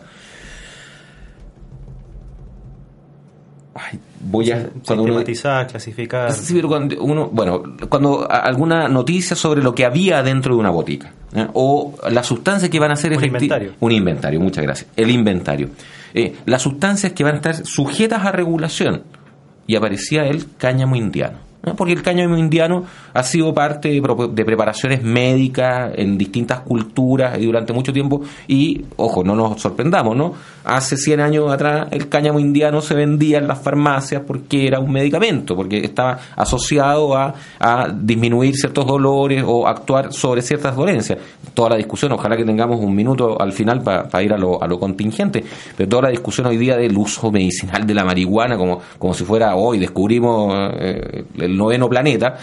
Ay, voy a... Cuando uno, clasificar. Sí, pero cuando uno, bueno, cuando alguna noticia sobre lo que había dentro de una botica ¿eh? o las sustancias que van a ser Un inventario. un inventario, muchas gracias, el inventario, Eh, las sustancias que van a estar sujetas a regulación y aparecía el cáñamo indiano. Porque el cáñamo indiano ha sido parte de, de preparaciones médicas en distintas culturas y durante mucho tiempo. Y, ojo, no nos sorprendamos, ¿no? Hace 100 años atrás el cáñamo indiano se vendía en las farmacias porque era un medicamento, porque estaba asociado a, a disminuir ciertos dolores o actuar sobre ciertas dolencias. Toda la discusión, ojalá que tengamos un minuto al final para ir a lo, a lo contingente, pero toda la discusión hoy día del uso medicinal de la marihuana como, como si fuera hoy descubrimos eh, el noveno planeta.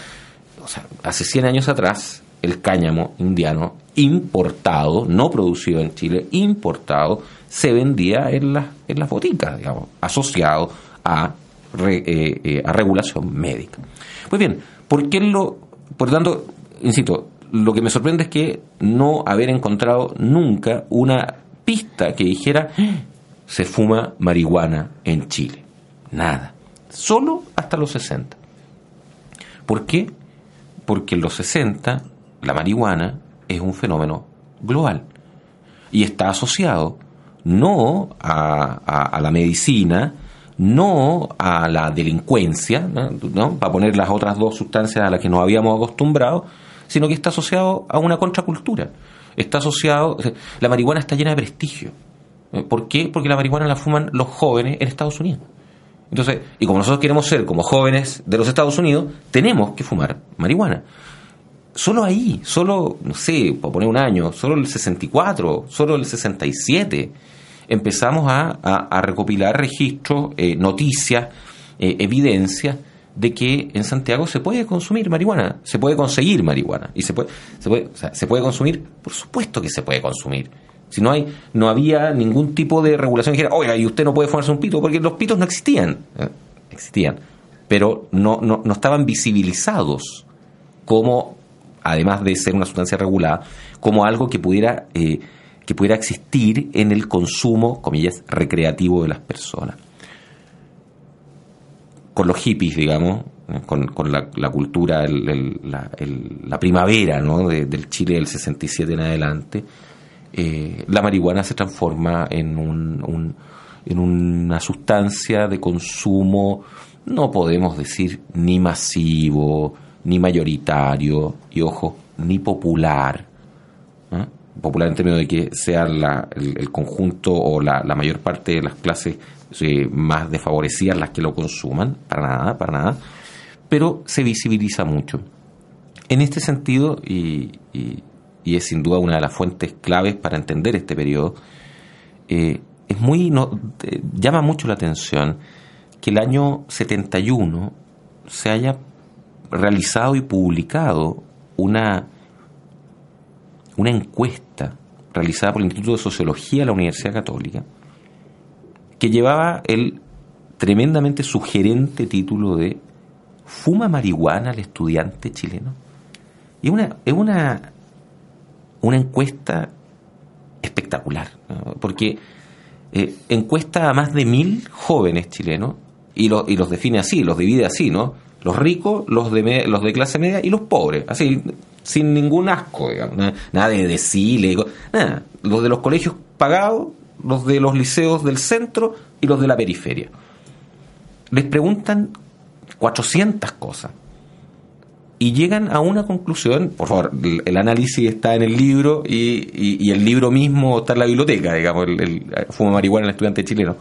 O sea, hace 100 años atrás el cáñamo indiano importado, no producido en Chile, importado, se vendía en las, en las boticas, digamos, asociado a, re- eh, eh, a regulación médica. Pues bien, ¿por qué lo...? Por tanto, insisto, lo que me sorprende es que no haber encontrado nunca una pista que dijera "Ah, se fuma marihuana en Chile. Nada. Solo hasta los 60. ¿Por qué? Porque en los 60 la marihuana es un fenómeno global y está asociado no a, a- la medicina, no a la delincuencia, ¿no? para poner las otras dos sustancias a las que nos habíamos acostumbrado, sino que está asociado a una contracultura. Está asociado, la marihuana está llena de prestigio. ¿Por qué? Porque la marihuana la fuman los jóvenes en Estados Unidos. Entonces, y como nosotros queremos ser como jóvenes de los Estados Unidos, tenemos que fumar marihuana. Solo ahí, solo, no sé, por poner un año, solo el 64, solo el 67, empezamos a, a- a recopilar registros, eh, noticias, eh, evidencias de que en Santiago se puede consumir marihuana, se puede conseguir marihuana y se puede, se puede, o sea, se puede consumir, por supuesto que se puede consumir. Si no hay, no había ningún tipo de regulación que dijera, oiga, y usted no puede fumarse un pito, porque los pitos no existían, Eh, existían, pero no, no, no estaban visibilizados como, además de ser una sustancia regulada, como algo que pudiera, eh, que pudiera existir en el consumo, comillas, recreativo de las personas. Con los hippies, digamos, eh, con, con la, cultura, el- la primavera ¿no? de- del Chile del 67 en adelante, eh, la marihuana se transforma en, un, una sustancia de consumo, no podemos decir ni masivo, ni mayoritario, y ojo, ni popular. ¿eh? Popular en términos de que sea la- el, conjunto o la, la mayor parte de las clases eh, más desfavorecidas las que lo consuman, para nada, para nada, pero se visibiliza mucho. En este sentido, y, es sin duda una de las fuentes claves para entender este periodo, eh, es muy eh, llama mucho la atención que el año 71 se haya realizado y publicado una, una encuesta realizada por el Instituto de Sociología de la Universidad Católica, que llevaba el tremendamente sugerente título de ¿Fuma marihuana el estudiante chileno? Y una, es una, una encuesta espectacular, porque eh, encuesta a más de mil jóvenes chilenos y, y los define así, los divide así, ¿no? Los ricos, los de, los de clase media y los pobres, así, sin ningún asco, digamos, nada de decirle, nada. Los de los colegios pagados, los de los liceos del centro y los de la periferia. Les preguntan 400 cosas y llegan a una conclusión, por favor, el, análisis está en el libro y, el libro mismo está en la biblioteca, digamos, el, el fuma marihuana el estudiante chileno.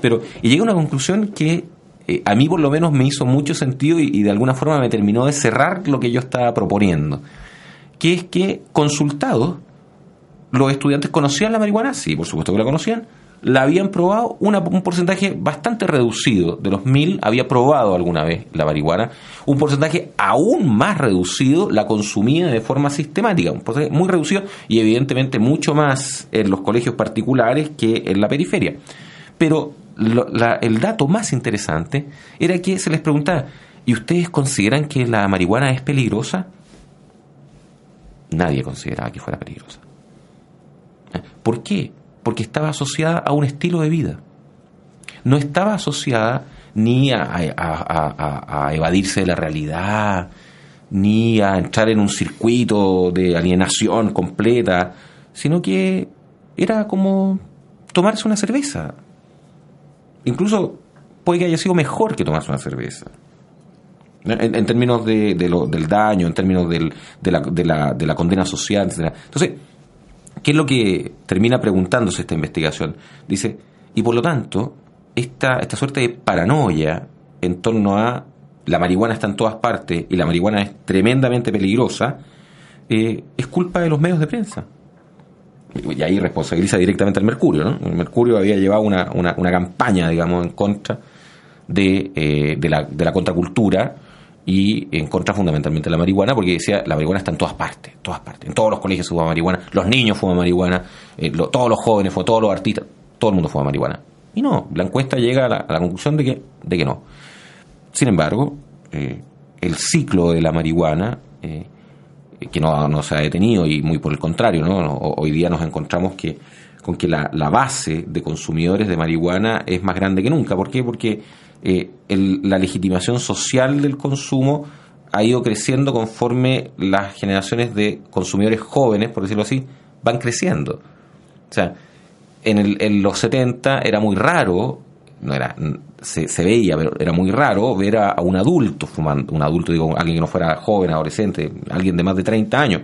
Pero, y llega a una conclusión que eh, a mí por lo menos me hizo mucho sentido y, de alguna forma me terminó de cerrar lo que yo estaba proponiendo, que es que consultados, los estudiantes conocían la marihuana, sí, por supuesto que la conocían, la habían probado, un porcentaje bastante reducido de los mil había probado alguna vez la marihuana, un porcentaje aún más reducido la consumía de forma sistemática, un porcentaje muy reducido y evidentemente mucho más en los colegios particulares que en la periferia. Pero el dato más interesante era que se les preguntaba, ¿y ustedes consideran que la marihuana es peligrosa? Nadie consideraba que fuera peligrosa. ¿Eh? ¿Por qué? Porque estaba asociada a un estilo de vida. No estaba asociada ni a, evadirse de la realidad, ni a entrar en un circuito de alienación completa, sino que era como tomarse una cerveza, incluso puede que haya sido mejor que tomarse una cerveza. En, términos de, del daño, en términos de, la, de, la, de, la, condena social, etc. Entonces, ¿qué es lo que termina preguntándose esta investigación? Dice, y por lo tanto, esta, esta suerte de paranoia en torno a la marihuana está en todas partes y la marihuana es tremendamente peligrosa, eh, es culpa de los medios de prensa y ahí responsabiliza directamente al Mercurio, ¿no? El Mercurio había llevado una, una, campaña, digamos, en contra de, eh, de, la, de la contracultura y en contra fundamentalmente de la marihuana, porque decía, la marihuana está en todas partes, todas partes. En todos los colegios se fuma marihuana, los niños fuman marihuana, eh, todos los jóvenes, todos los artistas, todo el mundo fuma marihuana. Y no, la encuesta llega a la, conclusión de que, de que no. Sin embargo, eh, el ciclo de la marihuana que no, no, se ha detenido y muy por el contrario, ¿no? Hoy día nos encontramos que con que la, la base de consumidores de marihuana es más grande que nunca. ¿Por qué? Porque eh, la legitimación social del consumo ha ido creciendo conforme las generaciones de consumidores jóvenes, por decirlo así, van creciendo. O sea, en, el, en los 70 era muy raro no era se, se, veía, pero era muy raro ver a, un adulto fumando, un adulto, digo, alguien que no fuera joven, adolescente, alguien de más de 30 años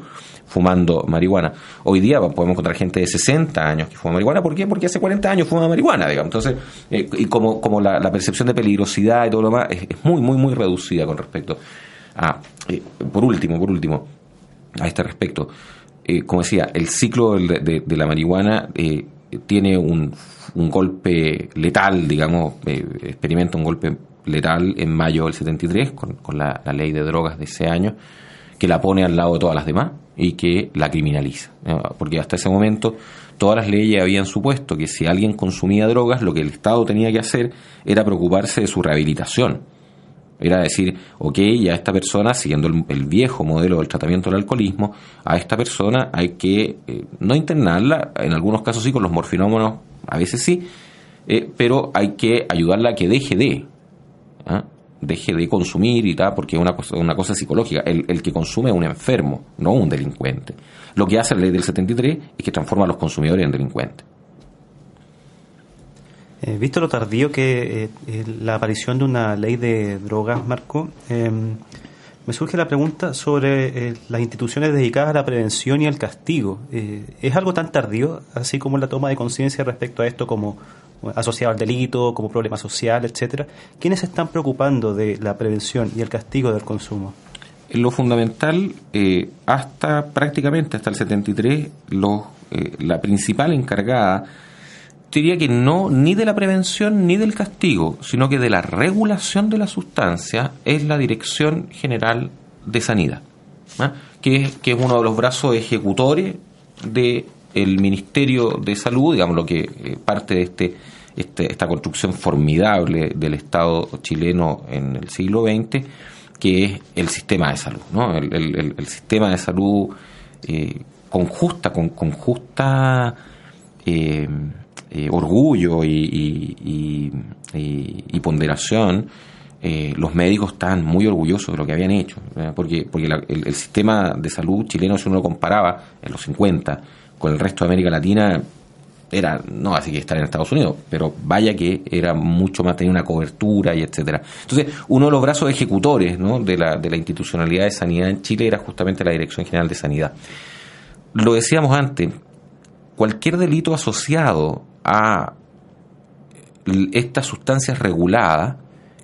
fumando marihuana. Hoy día podemos encontrar gente de 60 años que fuma marihuana. ¿Por qué? Porque hace 40 años fuma marihuana, digamos. Entonces, eh, y como, como la, percepción de peligrosidad y todo lo demás es, muy, muy, muy reducida con respecto a... Eh, por último, por último, a este respecto, eh, como decía, el ciclo de, de la marihuana tiene un un golpe letal, digamos, experimenta un golpe letal en mayo del 73 con, con la, ley de drogas de ese año, que la pone al lado de todas las demás y que la criminaliza. Porque hasta ese momento todas las leyes habían supuesto que si alguien consumía drogas, lo que el Estado tenía que hacer era preocuparse de su rehabilitación. Era decir, ok, ya esta persona, siguiendo el, viejo modelo del tratamiento del alcoholismo, a esta persona hay que eh, no internarla, en algunos casos sí, con los morfinómonos a veces sí, eh, pero hay que ayudarla a que deje de, ¿ah? Deje de consumir y tal, porque es una cosa, una cosa psicológica. El, el, que consume es un enfermo, no un delincuente. Lo que hace la ley del 73 es que transforma a los consumidores en delincuentes. Eh, visto lo tardío que eh, la aparición de una ley de drogas, Marco, em, me surge la pregunta sobre eh, las instituciones dedicadas a la prevención y al castigo. Eh, ¿Es algo tan tardío, así como la toma de conciencia respecto a esto, como asociado al delito, como problema social, etcétera. ¿Quiénes se están preocupando de la prevención y el castigo del consumo? Lo fundamental, eh, hasta prácticamente hasta el 73, los, eh, la principal encargada diría que no ni de la prevención ni del castigo, sino que de la regulación de la sustancia es la Dirección General de Sanidad, ¿ah? que, es, que es uno de los brazos ejecutores del el Ministerio de Salud, digamos lo que eh, parte de este, este, esta construcción formidable del Estado chileno en el siglo XX, que es el sistema de salud, ¿no? el, sistema de salud eh, con justa, con, justa eh, eh, orgullo y, ponderación, eh, los médicos estaban muy orgullosos de lo que habían hecho, porque, porque la, el, sistema de salud chileno, si uno lo comparaba en los 50 con el resto de América Latina, era, no así que estar en Estados Unidos, pero vaya que era mucho más, tenía una cobertura y etcétera. Entonces, uno de los brazos ejecutores ¿no? de, la, de la institucionalidad de sanidad en Chile era justamente la Dirección General de Sanidad. Lo decíamos antes, cualquier delito asociado a estas sustancias reguladas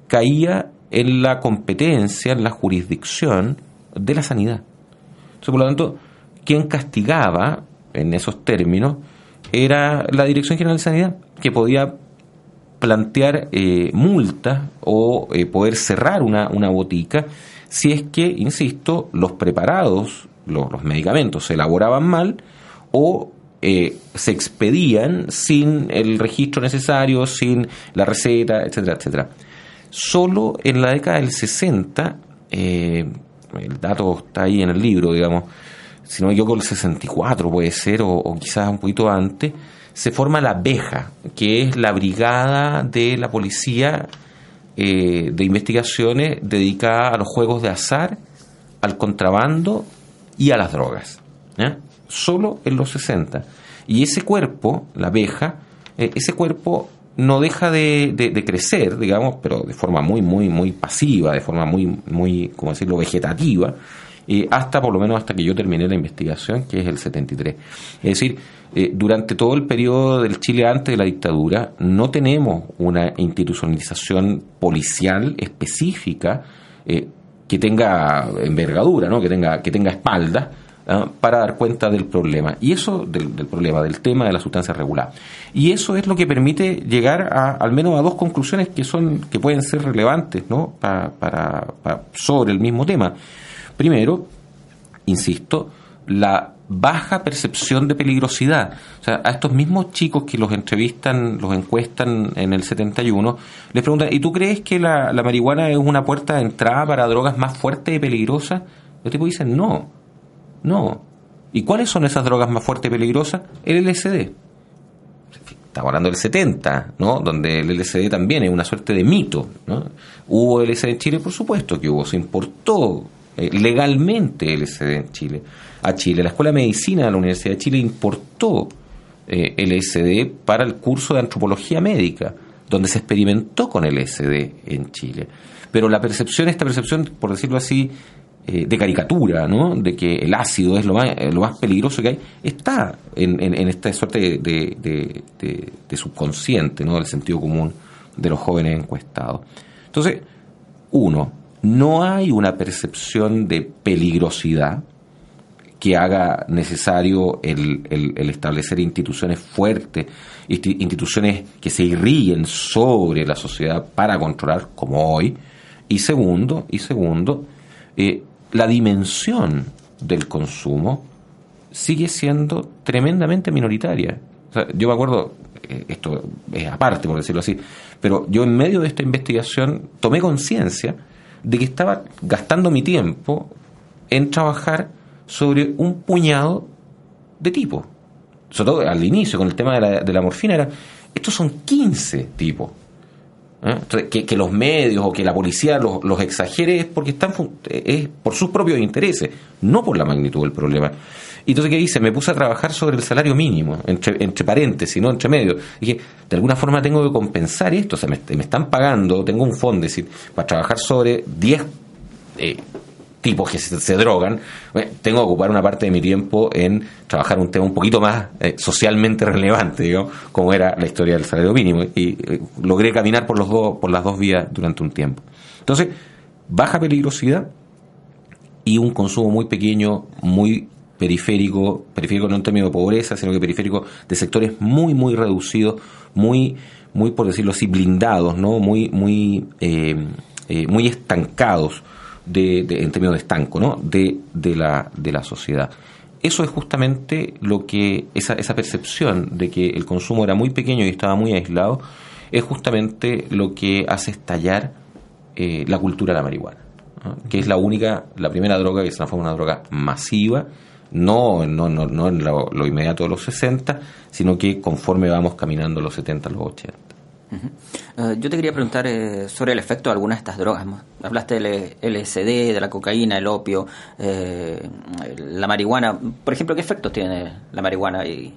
caía en la competencia, en la jurisdicción de la sanidad. Entonces, por lo tanto, quien castigaba en esos términos era la Dirección General de Sanidad, que podía plantear eh, multas o eh, poder cerrar una, una botica si es que, insisto, los preparados, los, medicamentos se elaboraban mal o eh, se expedían sin el registro necesario, sin la receta, etcétera, etcétera. Solo en la década del 60, eh, el dato está ahí en el libro, digamos, si no me equivoco, el 64 puede ser, o, quizás un poquito antes, se forma la BEJA, que es la brigada de la policía eh, de investigaciones dedicada a los juegos de azar, al contrabando y a las drogas. solo en los 60. Y ese cuerpo, la abeja, eh, ese cuerpo no deja de, de, de, crecer, digamos, pero de forma muy, muy, muy pasiva, de forma muy, muy, como decirlo, vegetativa, eh, hasta por lo menos hasta que yo terminé la investigación, que es el 73. Es decir, eh, durante todo el periodo del Chile antes de la dictadura, no tenemos una institucionalización policial específica eh, que tenga envergadura, ¿no? que tenga, que tenga espalda, ¿ah? para dar cuenta del problema. Y eso, del, del, problema, del tema de la sustancia regular. Y eso es lo que permite llegar a, al menos a dos conclusiones que son, que pueden ser relevantes, ¿no? Pa, para, para, sobre el mismo tema. Primero, insisto, la baja percepción de peligrosidad. O sea, a estos mismos chicos que los entrevistan, los encuestan en el 71, les preguntan, ¿y tú crees que la, la marihuana es una puerta de entrada para drogas más fuertes y peligrosas? Los tipos dicen, no, no. ¿Y cuáles son esas drogas más fuertes y peligrosas? El LSD. Estamos hablando del 70, ¿no? Donde el LSD también es una suerte de mito, ¿no? ¿Hubo LSD en Chile? Por supuesto que hubo. Se importó eh, legalmente LSD en Chile. A Chile. La Escuela de Medicina de la Universidad de Chile importó eh, LSD para el curso de antropología médica, donde se experimentó con LSD en Chile. Pero la percepción, esta percepción, por decirlo así, eh, de caricatura, ¿no? De que el ácido es lo más, eh, lo más peligroso que hay, está en, esta suerte de, de, subconsciente, ¿no? Del sentido común de los jóvenes encuestados. Entonces, uno, no hay una percepción de peligrosidad que haga necesario el, el, establecer instituciones fuertes, instituciones que se irríen sobre la sociedad para controlar, como hoy. Y segundo, y segundo, eh, la dimensión del consumo sigue siendo tremendamente minoritaria. Yo me acuerdo, eh, esto es aparte por decirlo así, pero yo en medio de esta investigación tomé conciencia de que estaba gastando mi tiempo en trabajar sobre un puñado de tipos. Sobre todo al inicio, con el tema de la, de la morfina, era, estos son 15 tipos. ¿Eh? Que, los medios o que la policía los, los exagere es porque están es por sus propios intereses, no por la magnitud del problema. Y entonces, ¿qué hice? Me puse a trabajar sobre el salario mínimo, entre, entre paréntesis, no entre medios. Dije, de alguna forma tengo que compensar esto, o sea, me, están pagando, tengo un fondo, decir, para trabajar sobre 10 eh, tipos que se, drogan, bueno, tengo que ocupar una parte de mi tiempo en trabajar un tema un poquito más eh, socialmente relevante, digamos, como era la historia del salario mínimo. Y eh, logré caminar por, los dos, por las dos vías durante un tiempo. Entonces, baja peligrosidad y un consumo muy pequeño, muy periférico, periférico no en términos de pobreza, sino que periférico de sectores muy, muy reducidos, muy, muy por decirlo así, blindados, ¿no? Muy, muy, eh, eh, muy estancados de, de- en términos de estanco, ¿no? De, de la, de la sociedad. Eso es justamente lo que, esa, esa percepción de que el consumo era muy pequeño y estaba muy aislado, es justamente lo que hace estallar eh, la cultura de la marihuana, que es la única, la primera droga que se transforma en una droga masiva, no, no, no, no en lo, lo inmediato de los 60, sino que conforme vamos caminando los 70 a los 80. Eh, yo te quería preguntar eh, sobre el efecto de algunas de estas drogas. Hablaste del LSD, de la cocaína, el opio, eh, la marihuana. Por ejemplo, ¿qué efectos tiene la marihuana y,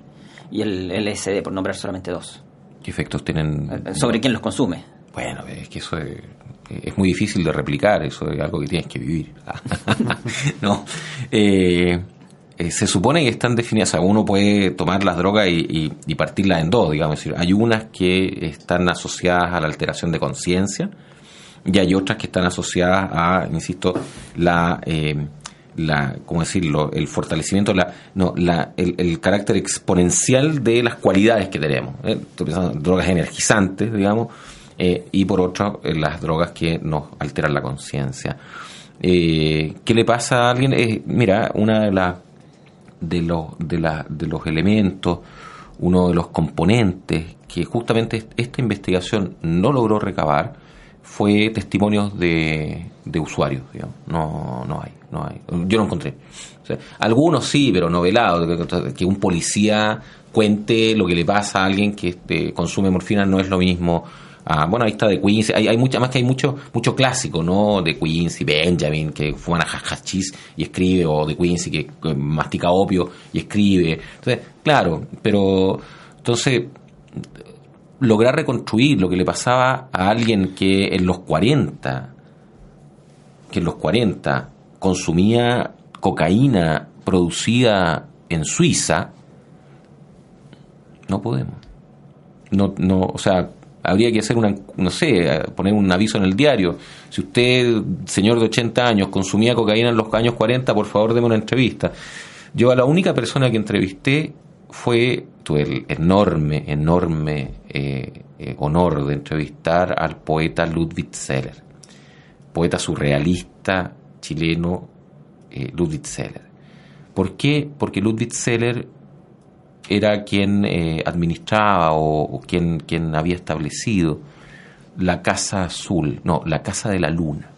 y el LSD, por nombrar solamente dos? ¿Qué efectos tienen? Eh, ¿Sobre quién los consume? Bueno, es que eso es, es muy difícil de replicar, eso es algo que tienes que vivir. no. Eh, eh, se supone que están definidas, o sea, uno puede tomar las drogas y, y- partirlas en dos, digamos. Hay unas que están asociadas a la alteración de conciencia y hay otras que están asociadas a, insisto, la... eh, la, ¿cómo decirlo? El fortalecimiento, la, no, la, el, el carácter exponencial de las cualidades que tenemos. ¿eh? Estoy pensando en drogas energizantes, digamos, eh, y por otro, las drogas que nos alteran la conciencia. ¿Qué le pasa a alguien? Mira, una de las de los, de, la- de los elementos, uno de los componentes que justamente esta investigación no logró recabar fue testimonios de, de usuarios, digamos. No, no hay, no hay. Yo no encontré. Algunos sí, pero novelados, que un policía cuente lo que le pasa a alguien que este, consume morfina no es lo mismo. Ah, bueno, ahí está de Quincy, hay, hay mucha, más que hay mucho, mucho clásico, ¿no? De Quincy, Benjamin, que fuman a hachís y escribe, o de Quincy, que mastica opio y escribe. Entonces, claro, pero entonces lograr reconstruir lo que le pasaba a alguien que en los 40, que en los 40 consumía cocaína producida en Suiza, no podemos. No, no, o sea, habría que hacer una, no sé, poner un aviso en el diario. Si usted, señor de 80 años, consumía cocaína en los años 40, por favor, deme una entrevista. Yo a la única persona que entrevisté fue, tuve el enorme, enorme eh, eh, honor de entrevistar al poeta Ludwig Seller, poeta surrealista chileno eh, Ludwig Seller. ¿Por qué? Porque Ludwig Seller era quien eh, administraba o, quien, quien había establecido la Casa Azul, no, la Casa de la Luna.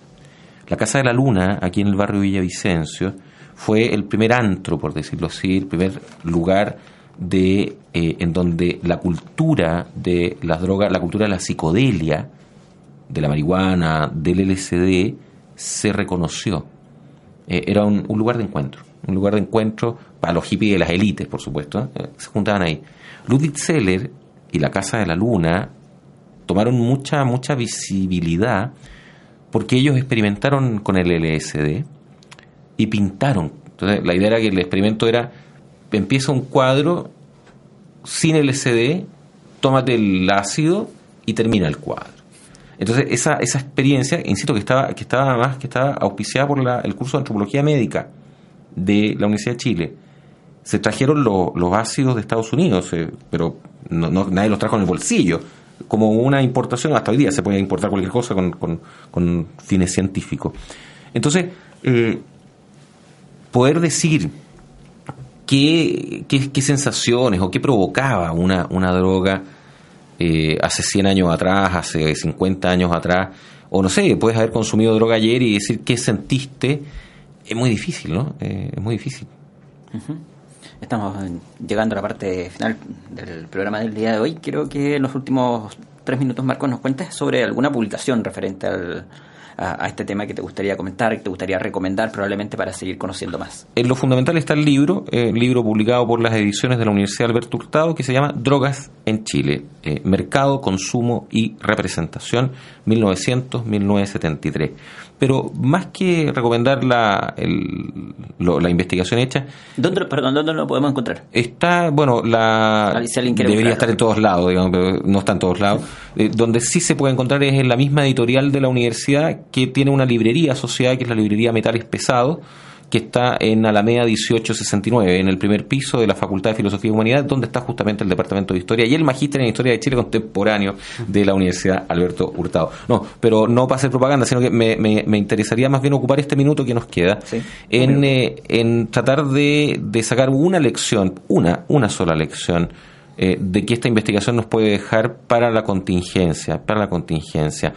La Casa de la Luna, aquí en el barrio Villavicencio, fue el primer antro, por decirlo así, el primer lugar de eh, en donde la cultura de las drogas, la cultura de la psicodelia, de la marihuana, del LSD, se reconoció. Eh, era un lugar de encuentro, un lugar de encuentro para los hippies de las élites, por supuesto, eh, se juntaban ahí. Ludwig Seller y la Casa de la Luna tomaron mucha, mucha visibilidad porque ellos experimentaron con el LSD y pintaron. Entonces, la idea era que el experimento era, empieza un cuadro sin LSD, tómate el ácido y termina el cuadro. Entonces, esa, esa experiencia, insisto, que estaba, que estaba además, que estaba auspiciada por la- el curso de antropología médica de la Universidad de Chile. Se trajeron lo- los ácidos de Estados Unidos, eh, pero no, nadie los trajo en el bolsillo. Como una importación, hasta hoy día se puede importar cualquier cosa con, con- con fines científicos. Entonces, eh, poder decir qué, qué, qué sensaciones o qué provocaba una, una droga eh, hace 100 años atrás, hace 50 años atrás, o no sé, puedes haber consumido droga ayer y decir qué sentiste, es muy difícil, ¿no? Eh, es muy difícil. Estamos llegando a la parte final del programa del día de hoy. Quiero que en los últimos tres minutos, Marcos, nos cuentes sobre alguna publicación referente al a, a este tema que te gustaría comentar, que te gustaría recomendar probablemente para seguir conociendo más. En lo fundamental está el libro, eh, libro publicado por las ediciones de la Universidad Alberto Hurtado, que se llama Drogas en Chile, eh, Mercado, Consumo y Representación, 1900-1973. Pero más que recomendar la, el- lo- la investigación hecha, ¿Dónde, perdón, ¿dónde lo podemos encontrar? Está, bueno, la Ah, si debería buscarlo. estar en todos lados, digamos, pero no está en todos lados. Eh, donde sí se puede encontrar es en la misma editorial de la universidad que tiene una librería asociada, que es la librería Metales Pesados, que está en Alameda 1869, en el primer piso de la Facultad de Filosofía y Humanidad, donde está justamente el Departamento de Historia y el Magíster en Historia de Chile Contemporáneo de la Universidad Alberto Hurtado. No, pero no para hacer propaganda, sino que me, me- me interesaría más bien ocupar este minuto que nos queda Sí. en, eh, en tratar de, de sacar una lección, una, una sola lección, eh, de que esta investigación nos puede dejar para la contingencia, para la contingencia.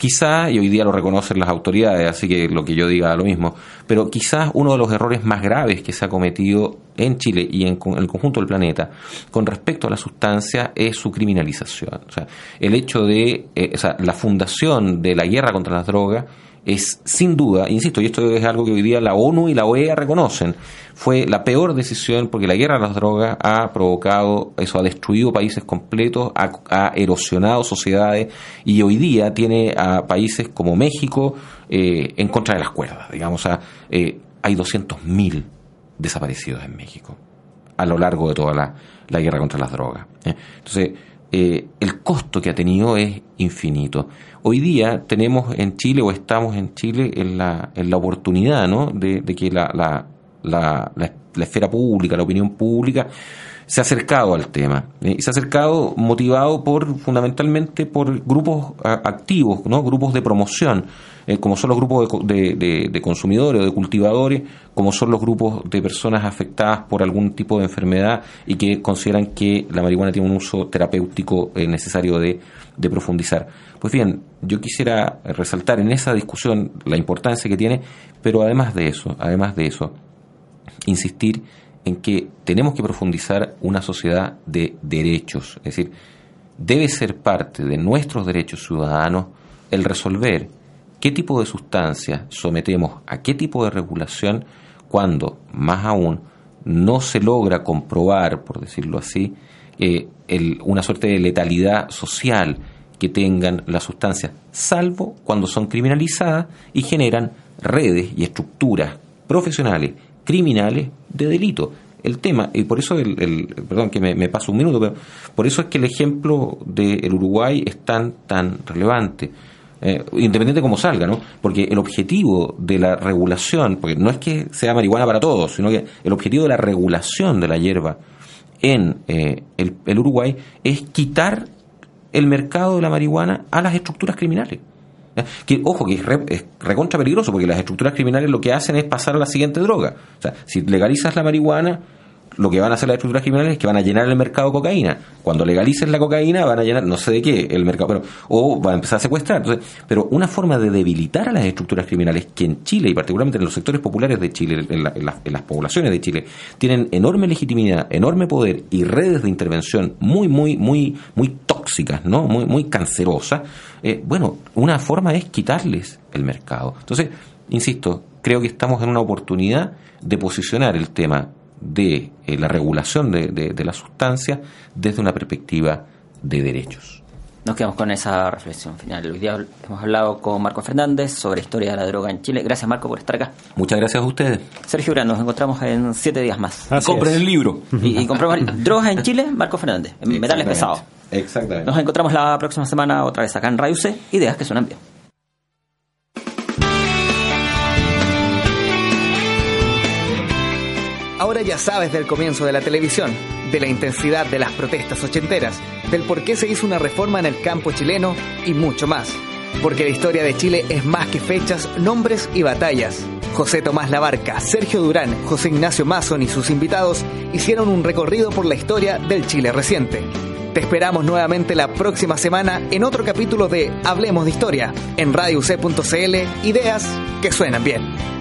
Quizá, y hoy día lo reconocen las autoridades, así que lo que yo diga lo mismo, pero quizás uno de los errores más graves que se ha cometido en Chile y en, el conjunto del planeta con respecto a la sustancia es su criminalización. O sea, el hecho de, eh, o sea, la fundación de la guerra contra las drogas es sin duda, insisto, y esto es algo que hoy día la ONU y la OEA reconocen, fue la peor decisión porque la guerra a las drogas ha provocado, eso ha destruido países completos, ha, ha erosionado sociedades y hoy día tiene a países como México eh, en contra de las cuerdas, digamos, o sea, eh, hay 200.000 desaparecidos en México a lo largo de toda la, la guerra contra las drogas. ¿eh? Entonces, eh, el costo que ha tenido es infinito. Hoy día tenemos en Chile, o estamos en Chile, en la, en la oportunidad ¿no? de, de que la, la, la, esfera pública, la opinión pública, se ha acercado al tema. ¿eh? Y se ha acercado motivado por, fundamentalmente, por grupos activos, ¿no? grupos de promoción, eh, como son los grupos de, co- de, de- de consumidores o de cultivadores, como son los grupos de personas afectadas por algún tipo de enfermedad y que consideran que la marihuana tiene un uso terapéutico eh, necesario de, de profundizar. Pues bien, yo quisiera resaltar en esa discusión la importancia que tiene, pero además de eso, además de eso, insistir en que tenemos que profundizar una sociedad de derechos, es decir, debe ser parte de nuestros derechos ciudadanos el resolver qué tipo de sustancias sometemos a qué tipo de regulación cuando, más aún, no se logra comprobar, por decirlo así, eh, el- una suerte de letalidad social que tengan las sustancias, salvo cuando son criminalizadas y generan redes y estructuras profesionales, criminales de delito. El tema, y por eso, el, el- perdón que me, paso un minuto, pero por eso es que el ejemplo del Uruguay es tan, tan relevante. Eh, independiente como salga, ¿no? Porque el objetivo de la regulación, porque no es que sea marihuana para todos, sino que el objetivo de la regulación de la hierba en eh, el, Uruguay es quitar el mercado de la marihuana a las estructuras criminales. Que, ojo, que es, re- es recontra peligroso porque las estructuras criminales lo que hacen es pasar a la siguiente droga. O sea, si legalizas la marihuana, lo que van a hacer las estructuras criminales es que van a llenar el mercado de cocaína. Cuando legalices la cocaína, van a llenar, no sé de qué, el mercado, pero, o van a empezar a secuestrar. Entonces, pero una forma de debilitar a las estructuras criminales que en Chile, y particularmente en los sectores populares de Chile, en, la- las poblaciones de Chile, tienen enorme legitimidad, enorme poder y redes de intervención muy, muy, muy, muy tóxicas, ¿no? Muy, muy cancerosas. eh, bueno, una forma es quitarles el mercado. Entonces, insisto, creo que estamos en una oportunidad de posicionar el tema de eh, la regulación de, de, de la sustancia desde una perspectiva de derechos. Nos quedamos con esa reflexión final. Hoy día hemos hablado con Marco Fernández sobre historia de la droga en Chile. Gracias, Marco, por estar acá. Muchas gracias a ustedes. Sergio Urán, nos encontramos en siete días más. Así Compren es. el libro. Y, y compramos drogas en Chile, Marco Fernández, en metales pesados. Exactamente. Nos encontramos la próxima semana otra vez acá en Radio C. Ideas que suenan bien. Ahora ya sabes del comienzo de la televisión, de la intensidad de las protestas ochenteras, del por qué se hizo una reforma en el campo chileno y mucho más. Porque la historia de Chile es más que fechas, nombres y batallas. José Tomás Labarca, Sergio Durán, José Ignacio Mason y sus invitados hicieron un recorrido por la historia del Chile reciente. Te esperamos nuevamente la próxima semana en otro capítulo de Hablemos de Historia en radioc.cl, ideas que suenan bien.